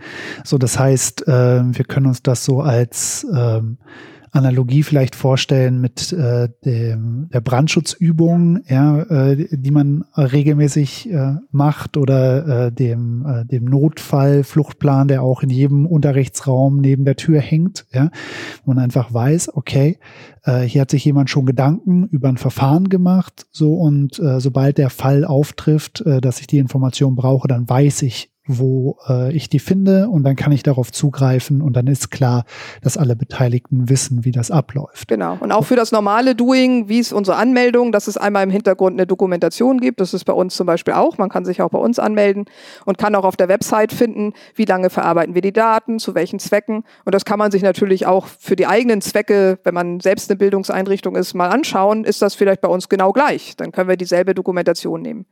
so das heißt, äh, wir können uns das so als ähm, Analogie vielleicht vorstellen mit äh, dem, der Brandschutzübung, ja, äh, die man regelmäßig äh, macht oder äh, dem, äh, dem Notfallfluchtplan, der auch in jedem Unterrichtsraum neben der Tür hängt, ja, man einfach weiß, okay, äh, hier hat sich jemand schon Gedanken über ein Verfahren gemacht, so und äh, sobald der Fall auftrifft, äh, dass ich die Information brauche, dann weiß ich, wo äh, ich die finde und dann kann ich darauf zugreifen und dann ist klar, dass alle Beteiligten wissen, wie das abläuft. Genau. Und auch für das normale Doing, wie ist unsere Anmeldung, dass es einmal im Hintergrund eine Dokumentation gibt. Das ist bei uns zum Beispiel auch. Man kann sich auch bei uns anmelden und kann auch auf der Website finden, wie lange verarbeiten wir die Daten, zu welchen Zwecken. Und das kann man sich natürlich auch für die eigenen Zwecke, wenn man selbst eine Bildungseinrichtung ist, mal anschauen. Ist das vielleicht bei uns genau gleich? Dann können wir dieselbe Dokumentation nehmen.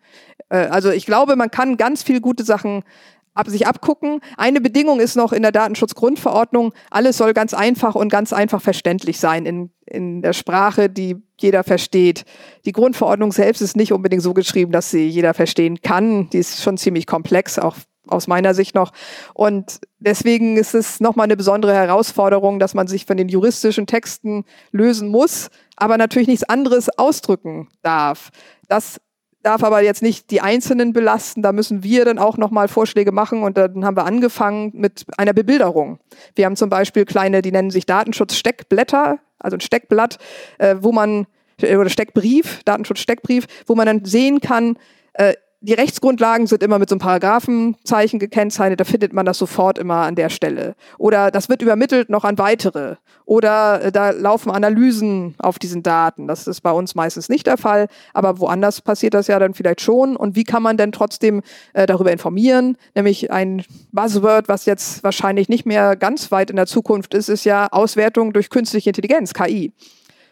Äh, also ich glaube, man kann ganz viele gute Sachen ab, sich abgucken. Eine Bedingung ist noch in der Datenschutzgrundverordnung, alles soll ganz einfach und ganz einfach verständlich sein in, in der Sprache, die jeder versteht. Die Grundverordnung selbst ist nicht unbedingt so geschrieben, dass sie jeder verstehen kann. Die ist schon ziemlich komplex, auch aus meiner Sicht noch. Und deswegen ist es nochmal eine besondere Herausforderung, dass man sich von den juristischen Texten lösen muss, aber natürlich nichts anderes ausdrücken darf. Das darf aber jetzt nicht die Einzelnen belasten. Da müssen wir dann auch nochmal Vorschläge machen und dann haben wir angefangen mit einer Bebilderung. Wir haben zum Beispiel kleine, die nennen sich Datenschutz-Steckblätter, also ein Steckblatt, äh, wo man, äh, oder Steckbrief, Datenschutz-Steckbrief, wo man dann sehen kann, äh, die Rechtsgrundlagen sind immer mit so einem Paragraphenzeichen gekennzeichnet, da findet man das sofort immer an der Stelle. Oder das wird übermittelt noch an weitere. Oder äh, da laufen Analysen auf diesen Daten. Das ist bei uns meistens nicht der Fall, aber woanders passiert das ja dann vielleicht schon. Und wie kann man denn trotzdem äh, darüber informieren? Nämlich ein Buzzword, was jetzt wahrscheinlich nicht mehr ganz weit in der Zukunft ist, ist ja Auswertung durch künstliche Intelligenz, KI.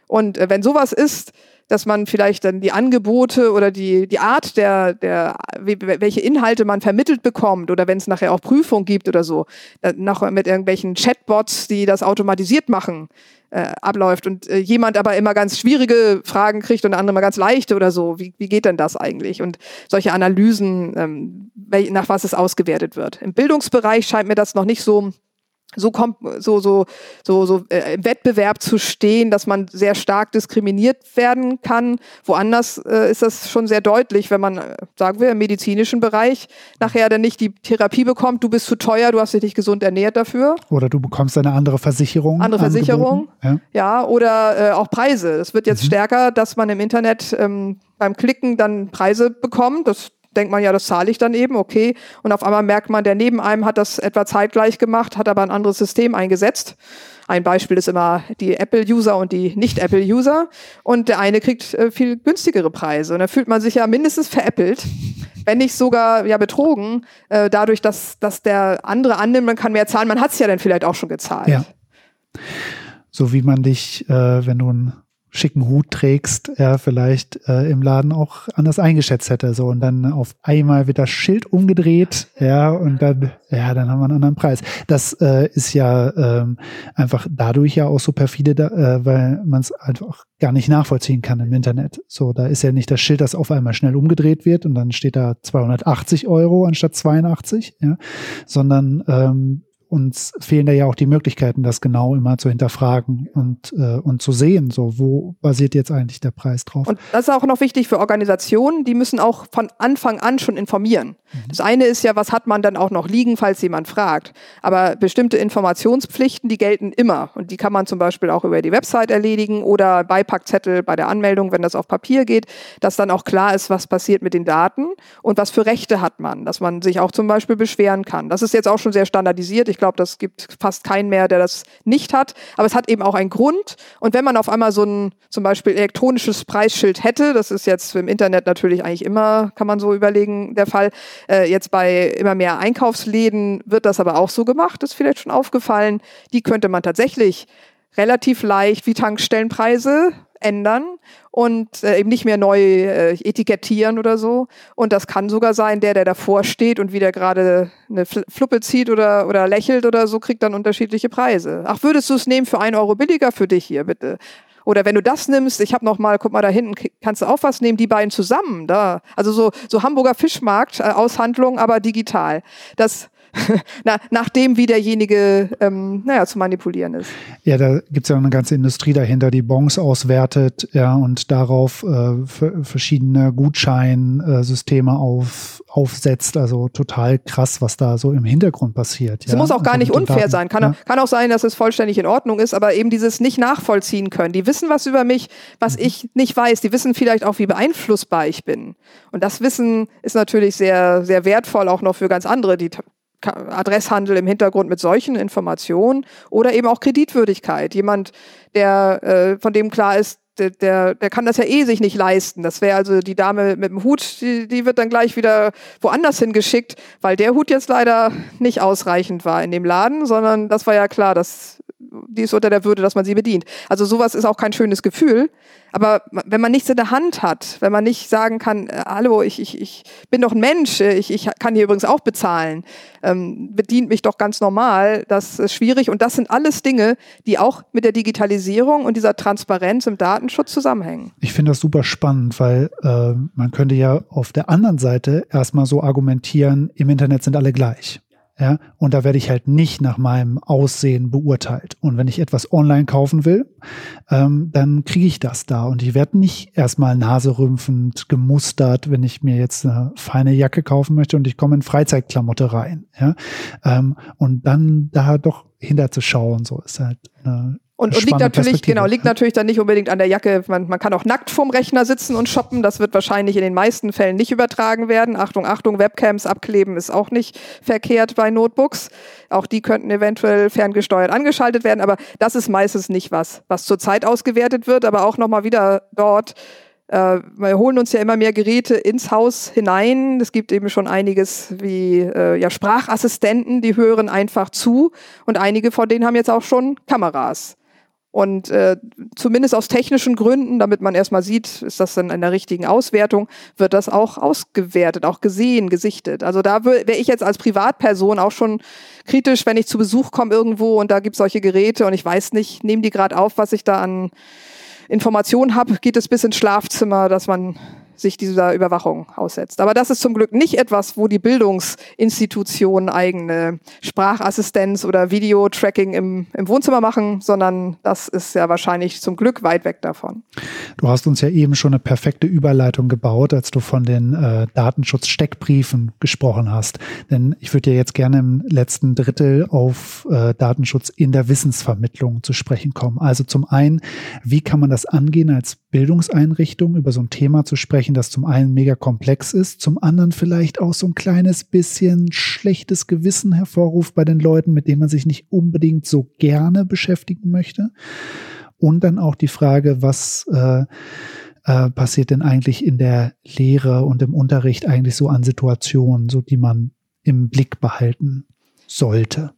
Und äh, wenn sowas ist, dass man vielleicht dann die Angebote oder die, die Art der, der, welche Inhalte man vermittelt bekommt oder wenn es nachher auch Prüfung gibt oder so, äh, noch mit irgendwelchen Chatbots, die das automatisiert machen, äh, abläuft und äh, jemand aber immer ganz schwierige Fragen kriegt und der andere mal ganz leichte oder so. Wie, wie geht denn das eigentlich? Und solche Analysen, ähm, nach was es ausgewertet wird. Im Bildungsbereich scheint mir das noch nicht so so kommt so so so so äh, im Wettbewerb zu stehen, dass man sehr stark diskriminiert werden kann. Woanders äh, ist das schon sehr deutlich, wenn man äh, sagen wir im medizinischen Bereich nachher dann nicht die Therapie bekommt, du bist zu teuer, du hast dich nicht gesund ernährt dafür. Oder du bekommst eine andere Versicherung. Andere Versicherung. Ja. ja, oder äh, auch Preise. Es wird jetzt mhm. stärker, dass man im Internet ähm, beim Klicken dann Preise bekommt. Das denkt man ja, das zahle ich dann eben, okay. Und auf einmal merkt man, der neben einem hat das etwa zeitgleich gemacht, hat aber ein anderes System eingesetzt. Ein Beispiel ist immer die Apple-User und die Nicht-Apple-User. Und der eine kriegt äh, viel günstigere Preise. Und da fühlt man sich ja mindestens veräppelt, wenn nicht sogar ja betrogen, äh, dadurch, dass, dass der andere annimmt, man kann mehr zahlen. Man hat es ja dann vielleicht auch schon gezahlt. Ja. So wie man dich, äh, wenn du ein schicken Hut trägst, ja, vielleicht äh, im Laden auch anders eingeschätzt hätte. So, und dann auf einmal wird das Schild umgedreht, ja, und dann, ja, dann haben wir einen anderen Preis. Das äh, ist ja ähm, einfach dadurch ja auch so perfide, da, äh, weil man es einfach gar nicht nachvollziehen kann im Internet. So, da ist ja nicht das Schild, das auf einmal schnell umgedreht wird und dann steht da 280 Euro anstatt 82, ja, sondern ähm, uns fehlen da ja auch die Möglichkeiten, das genau immer zu hinterfragen und, äh, und zu sehen, so wo basiert jetzt eigentlich der Preis drauf. Und das ist auch noch wichtig für Organisationen, die müssen auch von Anfang an schon informieren. Mhm. Das eine ist ja, was hat man dann auch noch liegen, falls jemand fragt. Aber bestimmte Informationspflichten, die gelten immer. Und die kann man zum Beispiel auch über die Website erledigen oder Beipackzettel bei der Anmeldung, wenn das auf Papier geht, dass dann auch klar ist, was passiert mit den Daten und was für Rechte hat man, dass man sich auch zum Beispiel beschweren kann. Das ist jetzt auch schon sehr standardisiert. Ich ich glaube, das gibt fast keinen mehr, der das nicht hat. Aber es hat eben auch einen Grund. Und wenn man auf einmal so ein zum Beispiel elektronisches Preisschild hätte, das ist jetzt im Internet natürlich eigentlich immer, kann man so überlegen, der Fall. Äh, jetzt bei immer mehr Einkaufsläden wird das aber auch so gemacht, ist vielleicht schon aufgefallen. Die könnte man tatsächlich relativ leicht wie Tankstellenpreise ändern und äh, eben nicht mehr neu äh, etikettieren oder so. Und das kann sogar sein, der, der davor steht und wieder gerade eine Fluppe zieht oder, oder lächelt oder so, kriegt dann unterschiedliche Preise. Ach, würdest du es nehmen für ein Euro billiger für dich hier, bitte? Oder wenn du das nimmst, ich habe noch mal, guck mal da hinten, kannst du auch was nehmen, die beiden zusammen da. Also so, so Hamburger Fischmarkt, äh, Aushandlung, aber digital. Das Na, nach dem, wie derjenige ähm, naja, zu manipulieren ist. Ja, da gibt es ja eine ganze Industrie dahinter, die Bons auswertet ja, und darauf äh, verschiedene Gutscheinsysteme auf, aufsetzt. Also total krass, was da so im Hintergrund passiert. Es ja? muss auch gar also nicht unfair Daten, sein. Kann, ja? kann auch sein, dass es vollständig in Ordnung ist, aber eben dieses nicht nachvollziehen können. Die wissen was über mich, was mhm. ich nicht weiß. Die wissen vielleicht auch, wie beeinflussbar ich bin. Und das Wissen ist natürlich sehr, sehr wertvoll, auch noch für ganz andere, die Adresshandel im Hintergrund mit solchen Informationen oder eben auch Kreditwürdigkeit. Jemand, der äh, von dem klar ist, der, der, der kann das ja eh sich nicht leisten. Das wäre also die Dame mit dem Hut, die, die wird dann gleich wieder woanders hingeschickt, weil der Hut jetzt leider nicht ausreichend war in dem Laden, sondern das war ja klar, dass die ist unter der Würde, dass man sie bedient. Also sowas ist auch kein schönes Gefühl. Aber wenn man nichts in der Hand hat, wenn man nicht sagen kann, äh, hallo, ich, ich, ich bin doch ein Mensch, äh, ich, ich kann hier übrigens auch bezahlen, ähm, bedient mich doch ganz normal, das ist schwierig. Und das sind alles Dinge, die auch mit der Digitalisierung und dieser Transparenz im Datenschutz zusammenhängen. Ich finde das super spannend, weil äh, man könnte ja auf der anderen Seite erstmal so argumentieren, im Internet sind alle gleich. Ja, und da werde ich halt nicht nach meinem Aussehen beurteilt. Und wenn ich etwas online kaufen will, ähm, dann kriege ich das da. Und ich werde nicht erstmal naserümpfend gemustert, wenn ich mir jetzt eine feine Jacke kaufen möchte und ich komme in Freizeitklamotte rein. Ja, ähm, und dann da doch hinterzuschauen, so ist halt eine und, und liegt natürlich, genau, liegt natürlich dann nicht unbedingt an der Jacke. Man, man kann auch nackt vorm Rechner sitzen und shoppen. Das wird wahrscheinlich in den meisten Fällen nicht übertragen werden. Achtung, Achtung, Webcams abkleben ist auch nicht verkehrt bei Notebooks. Auch die könnten eventuell ferngesteuert angeschaltet werden. Aber das ist meistens nicht was, was zurzeit ausgewertet wird. Aber auch nochmal wieder dort äh, wir holen uns ja immer mehr Geräte ins Haus hinein. Es gibt eben schon einiges wie äh, ja, Sprachassistenten, die hören einfach zu und einige von denen haben jetzt auch schon Kameras. Und äh, zumindest aus technischen Gründen, damit man erstmal sieht, ist das dann in der richtigen Auswertung, wird das auch ausgewertet, auch gesehen, gesichtet. Also da wäre ich jetzt als Privatperson auch schon kritisch, wenn ich zu Besuch komme irgendwo und da gibt es solche Geräte und ich weiß nicht, nehmen die gerade auf, was ich da an Informationen habe, geht es bis ins Schlafzimmer, dass man sich dieser Überwachung aussetzt. Aber das ist zum Glück nicht etwas, wo die Bildungsinstitutionen eigene Sprachassistenz oder Videotracking im, im Wohnzimmer machen, sondern das ist ja wahrscheinlich zum Glück weit weg davon. Du hast uns ja eben schon eine perfekte Überleitung gebaut, als du von den äh, Datenschutz-Steckbriefen gesprochen hast. Denn ich würde ja jetzt gerne im letzten Drittel auf äh, Datenschutz in der Wissensvermittlung zu sprechen kommen. Also zum einen, wie kann man das angehen als Bildungseinrichtung, über so ein Thema zu sprechen, Anführungszeichen, das zum einen mega komplex ist, zum anderen vielleicht auch so ein kleines bisschen schlechtes Gewissen hervorruft bei den Leuten, mit denen man sich nicht unbedingt so gerne beschäftigen möchte. Und dann auch die Frage, was äh, äh, passiert denn eigentlich in der Lehre und im Unterricht eigentlich so an Situationen, so die man im Blick behalten sollte?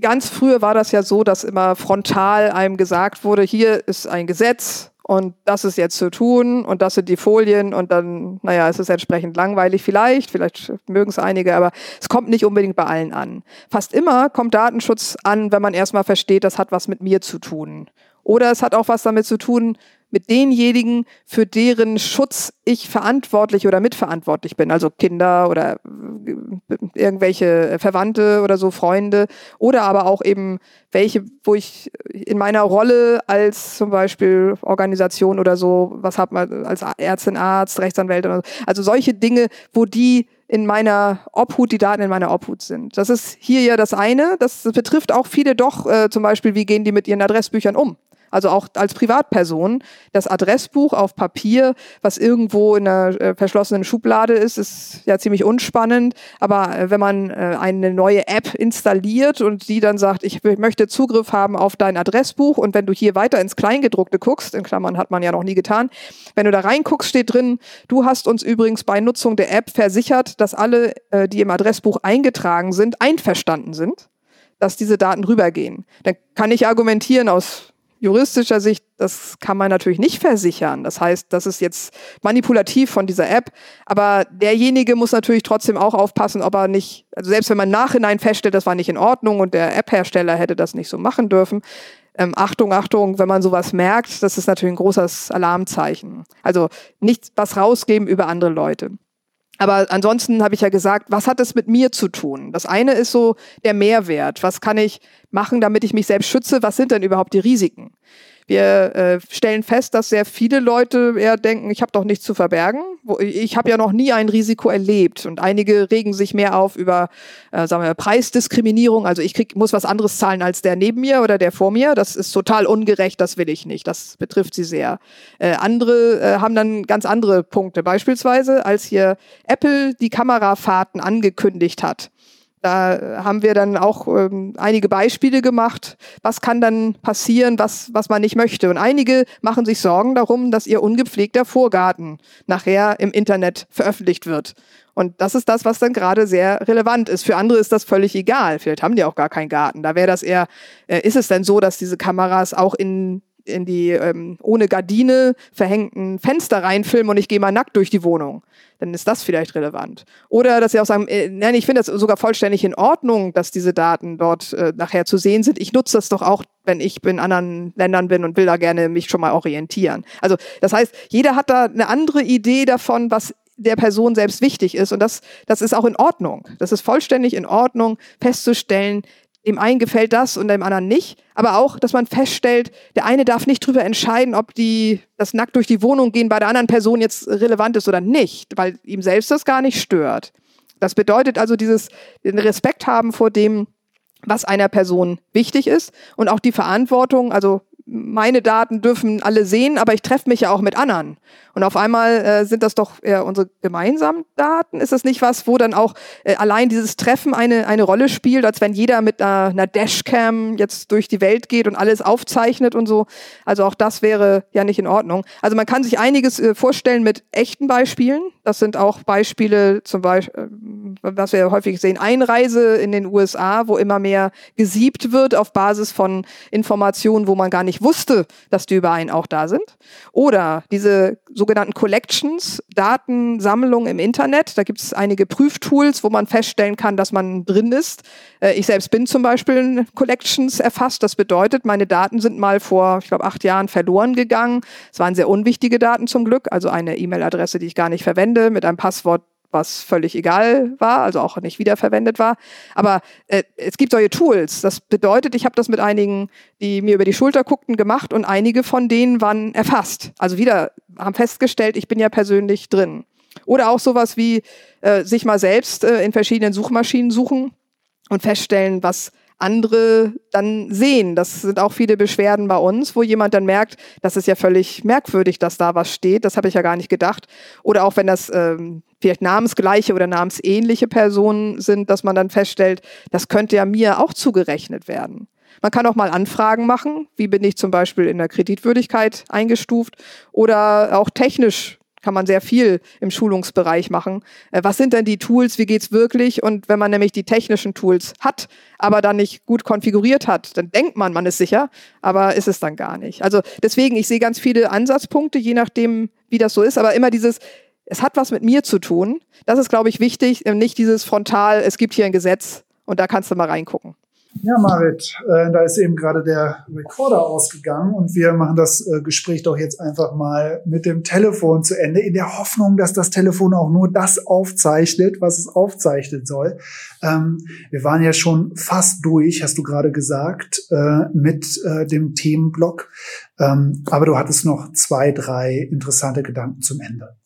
Ganz früher war das ja so, dass immer frontal einem gesagt wurde, hier ist ein Gesetz, und das ist jetzt zu tun und das sind die Folien und dann, naja, es ist entsprechend langweilig vielleicht, vielleicht mögen es einige, aber es kommt nicht unbedingt bei allen an. Fast immer kommt Datenschutz an, wenn man erstmal versteht, das hat was mit mir zu tun. Oder es hat auch was damit zu tun, mit denjenigen, für deren Schutz ich verantwortlich oder mitverantwortlich bin, also Kinder oder äh, irgendwelche Verwandte oder so Freunde oder aber auch eben welche, wo ich in meiner Rolle als zum Beispiel Organisation oder so, was hat man als Ärztin, Arzt, Rechtsanwälte, so, also solche Dinge, wo die in meiner Obhut, die Daten in meiner Obhut sind. Das ist hier ja das eine. Das betrifft auch viele doch, äh, zum Beispiel, wie gehen die mit ihren Adressbüchern um? Also auch als Privatperson, das Adressbuch auf Papier, was irgendwo in einer äh, verschlossenen Schublade ist, ist ja ziemlich unspannend. Aber äh, wenn man äh, eine neue App installiert und die dann sagt, ich möchte Zugriff haben auf dein Adressbuch und wenn du hier weiter ins Kleingedruckte guckst, in Klammern hat man ja noch nie getan, wenn du da reinguckst, steht drin, du hast uns übrigens bei Nutzung der App versichert, dass alle, äh, die im Adressbuch eingetragen sind, einverstanden sind dass diese Daten rübergehen. Dann kann ich argumentieren aus juristischer Sicht, das kann man natürlich nicht versichern. Das heißt, das ist jetzt manipulativ von dieser App. Aber derjenige muss natürlich trotzdem auch aufpassen, ob er nicht, also selbst wenn man nachhinein feststellt, das war nicht in Ordnung und der App-Hersteller hätte das nicht so machen dürfen. Ähm, Achtung, Achtung, wenn man sowas merkt, das ist natürlich ein großes Alarmzeichen. Also nicht was rausgeben über andere Leute. Aber ansonsten habe ich ja gesagt, was hat es mit mir zu tun? Das eine ist so der Mehrwert. Was kann ich machen, damit ich mich selbst schütze? Was sind denn überhaupt die Risiken? Wir äh, stellen fest, dass sehr viele Leute eher denken, ich habe doch nichts zu verbergen. Ich habe ja noch nie ein Risiko erlebt. Und einige regen sich mehr auf über äh, sagen wir, Preisdiskriminierung. Also ich krieg, muss was anderes zahlen als der neben mir oder der vor mir. Das ist total ungerecht, das will ich nicht. Das betrifft sie sehr. Äh, andere äh, haben dann ganz andere Punkte. Beispielsweise, als hier Apple die Kamerafahrten angekündigt hat da haben wir dann auch ähm, einige Beispiele gemacht. Was kann dann passieren, was, was man nicht möchte? Und einige machen sich Sorgen darum, dass ihr ungepflegter Vorgarten nachher im Internet veröffentlicht wird. Und das ist das, was dann gerade sehr relevant ist. Für andere ist das völlig egal. Vielleicht haben die auch gar keinen Garten. Da wäre das eher, äh, ist es denn so, dass diese Kameras auch in in die ähm, ohne Gardine verhängten Fenster reinfilmen und ich gehe mal nackt durch die Wohnung. Dann ist das vielleicht relevant. Oder dass sie auch sagen, äh, nein, ich finde das sogar vollständig in Ordnung, dass diese Daten dort äh, nachher zu sehen sind. Ich nutze das doch auch, wenn ich in anderen Ländern bin und will da gerne mich schon mal orientieren. Also das heißt, jeder hat da eine andere Idee davon, was der Person selbst wichtig ist. Und das, das ist auch in Ordnung. Das ist vollständig in Ordnung, festzustellen, dem einen gefällt das und dem anderen nicht. Aber auch, dass man feststellt, der eine darf nicht drüber entscheiden, ob die, das nackt durch die Wohnung gehen bei der anderen Person jetzt relevant ist oder nicht, weil ihm selbst das gar nicht stört. Das bedeutet also dieses, den Respekt haben vor dem, was einer Person wichtig ist und auch die Verantwortung, also meine Daten dürfen alle sehen, aber ich treffe mich ja auch mit anderen. Und auf einmal äh, sind das doch eher unsere gemeinsamen Daten. Ist das nicht was, wo dann auch äh, allein dieses Treffen eine, eine Rolle spielt, als wenn jeder mit einer, einer Dashcam jetzt durch die Welt geht und alles aufzeichnet und so? Also auch das wäre ja nicht in Ordnung. Also man kann sich einiges äh, vorstellen mit echten Beispielen. Das sind auch Beispiele, zum Beispiel, äh, was wir häufig sehen, Einreise in den USA, wo immer mehr gesiebt wird auf Basis von Informationen, wo man gar nicht nicht wusste, dass die über einen auch da sind. Oder diese sogenannten Collections, Datensammlung im Internet. Da gibt es einige Prüftools, wo man feststellen kann, dass man drin ist. Äh, ich selbst bin zum Beispiel in Collections erfasst. Das bedeutet, meine Daten sind mal vor, ich glaube, acht Jahren verloren gegangen. Es waren sehr unwichtige Daten zum Glück, also eine E-Mail-Adresse, die ich gar nicht verwende, mit einem Passwort, was völlig egal war, also auch nicht wiederverwendet war. Aber äh, es gibt solche Tools. Das bedeutet, ich habe das mit einigen, die mir über die Schulter guckten, gemacht und einige von denen waren erfasst. Also wieder haben festgestellt, ich bin ja persönlich drin. Oder auch sowas wie äh, sich mal selbst äh, in verschiedenen Suchmaschinen suchen und feststellen, was andere dann sehen. Das sind auch viele Beschwerden bei uns, wo jemand dann merkt, das ist ja völlig merkwürdig, dass da was steht. Das habe ich ja gar nicht gedacht. Oder auch wenn das ähm, vielleicht namensgleiche oder namensähnliche Personen sind, dass man dann feststellt, das könnte ja mir auch zugerechnet werden. Man kann auch mal Anfragen machen, wie bin ich zum Beispiel in der Kreditwürdigkeit eingestuft oder auch technisch kann man sehr viel im Schulungsbereich machen. Äh, was sind denn die Tools? Wie geht's wirklich? Und wenn man nämlich die technischen Tools hat, aber dann nicht gut konfiguriert hat, dann denkt man, man ist sicher, aber ist es dann gar nicht. Also deswegen, ich sehe ganz viele Ansatzpunkte, je nachdem, wie das so ist, aber immer dieses, es hat was mit mir zu tun. Das ist, glaube ich, wichtig. Nicht dieses frontal, es gibt hier ein Gesetz und da kannst du mal reingucken. Ja, Marit, äh, da ist eben gerade der Recorder ausgegangen und wir machen das äh, Gespräch doch jetzt einfach mal mit dem Telefon zu Ende, in der Hoffnung, dass das Telefon auch nur das aufzeichnet, was es aufzeichnen soll. Ähm, wir waren ja schon fast durch, hast du gerade gesagt, äh, mit äh, dem Themenblock. Ähm, aber du hattest noch zwei, drei interessante Gedanken zum Ende.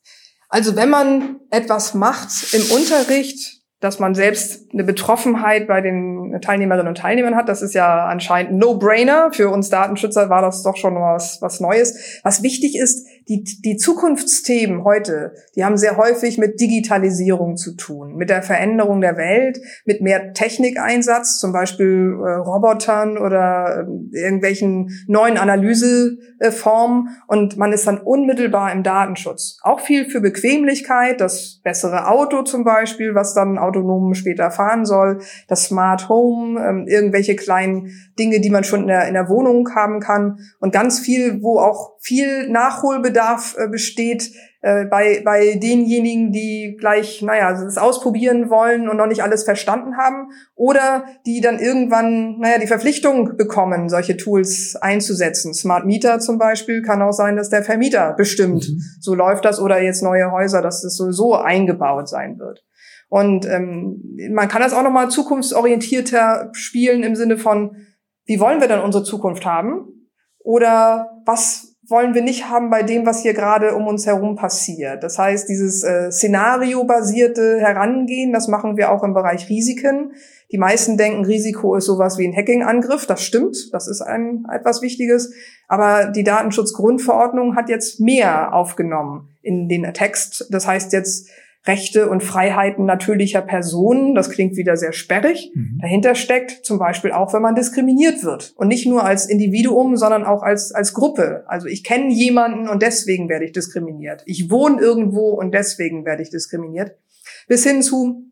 Also wenn man etwas macht im Unterricht, dass man selbst eine Betroffenheit bei den Teilnehmerinnen und Teilnehmern hat. Das ist ja anscheinend No-Brainer. Für uns Datenschützer war das doch schon was, was Neues. Was wichtig ist, die, die Zukunftsthemen heute, die haben sehr häufig mit Digitalisierung zu tun, mit der Veränderung der Welt, mit mehr Technikeinsatz, zum Beispiel äh, Robotern oder äh, irgendwelchen neuen Analyseformen. Und man ist dann unmittelbar im Datenschutz. Auch viel für Bequemlichkeit, das bessere Auto zum Beispiel, was dann autonom später fahren soll, das Smart Home, äh, irgendwelche kleinen Dinge, die man schon in der, in der Wohnung haben kann und ganz viel, wo auch viel Nachholbedarf äh, besteht äh, bei, bei denjenigen, die gleich, naja, es ausprobieren wollen und noch nicht alles verstanden haben oder die dann irgendwann, naja, die Verpflichtung bekommen, solche Tools einzusetzen. Smart Meter zum Beispiel kann auch sein, dass der Vermieter bestimmt, mhm. so läuft das oder jetzt neue Häuser, dass das sowieso eingebaut sein wird. Und ähm, man kann das auch nochmal zukunftsorientierter spielen im Sinne von, wie wollen wir denn unsere Zukunft haben? Oder was wollen wir nicht haben bei dem, was hier gerade um uns herum passiert? Das heißt, dieses äh, szenariobasierte Herangehen, das machen wir auch im Bereich Risiken. Die meisten denken, Risiko ist sowas wie ein Hacking-Angriff. Das stimmt, das ist ein etwas Wichtiges. Aber die Datenschutzgrundverordnung hat jetzt mehr aufgenommen in den Text. Das heißt jetzt, Rechte und Freiheiten natürlicher Personen. Das klingt wieder sehr sperrig. Mhm. Dahinter steckt zum Beispiel auch, wenn man diskriminiert wird. Und nicht nur als Individuum, sondern auch als, als Gruppe. Also ich kenne jemanden und deswegen werde ich diskriminiert. Ich wohne irgendwo und deswegen werde ich diskriminiert. Bis hin zu,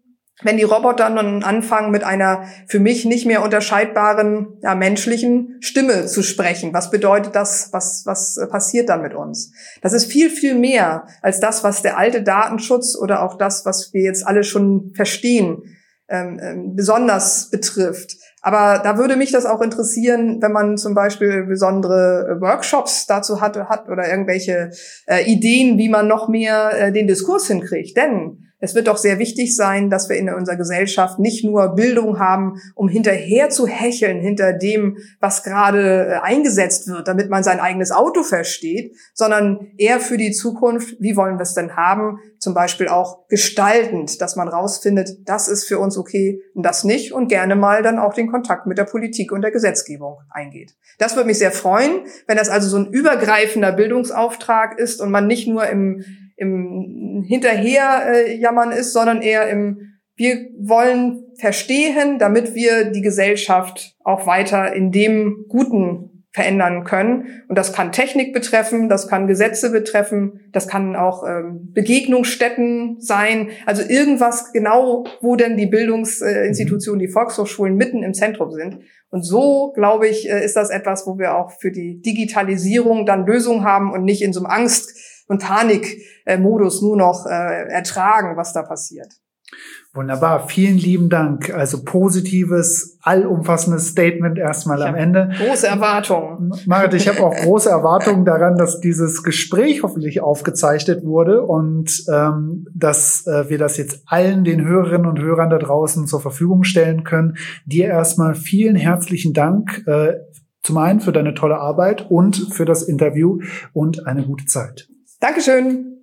wenn die Roboter dann anfangen, mit einer für mich nicht mehr unterscheidbaren ja, menschlichen Stimme zu sprechen. Was bedeutet das? Was, was passiert dann mit uns? Das ist viel, viel mehr als das, was der alte Datenschutz oder auch das, was wir jetzt alle schon verstehen, ähm, ähm, besonders betrifft. Aber da würde mich das auch interessieren, wenn man zum Beispiel besondere Workshops dazu hat, hat oder irgendwelche äh, Ideen, wie man noch mehr äh, den Diskurs hinkriegt. Denn es wird doch sehr wichtig sein, dass wir in unserer Gesellschaft nicht nur Bildung haben, um hinterher zu hecheln hinter dem, was gerade äh, eingesetzt wird, damit man sein eigenes Auto versteht, sondern eher für die Zukunft, wie wollen wir es denn haben, zum Beispiel auch gestaltend, dass man rausfindet, das ist für uns okay und das nicht und gerne mal dann auch den Kontakt mit der Politik und der Gesetzgebung eingeht. Das würde mich sehr freuen, wenn das also so ein übergreifender Bildungsauftrag ist und man nicht nur im im Hinterher äh, jammern ist, sondern eher im wir wollen verstehen, damit wir die Gesellschaft auch weiter in dem Guten verändern können. Und das kann Technik betreffen, das kann Gesetze betreffen, das kann auch ähm, Begegnungsstätten sein. Also irgendwas genau, wo denn die Bildungsinstitutionen, die Volkshochschulen mitten im Zentrum sind. Und so, glaube ich, äh, ist das etwas, wo wir auch für die Digitalisierung dann Lösungen haben und nicht in so einem Angst- und Panikmodus nur noch äh, ertragen, was da passiert. Wunderbar, vielen lieben Dank. Also positives, allumfassendes Statement erstmal am Ende. Große Erwartungen. Marit, ich habe auch große Erwartungen daran, dass dieses Gespräch hoffentlich aufgezeichnet wurde und ähm, dass äh, wir das jetzt allen den Hörerinnen und Hörern da draußen zur Verfügung stellen können. Dir erstmal vielen herzlichen Dank. Äh, zum einen für deine tolle Arbeit und für das Interview und eine gute Zeit. Dankeschön.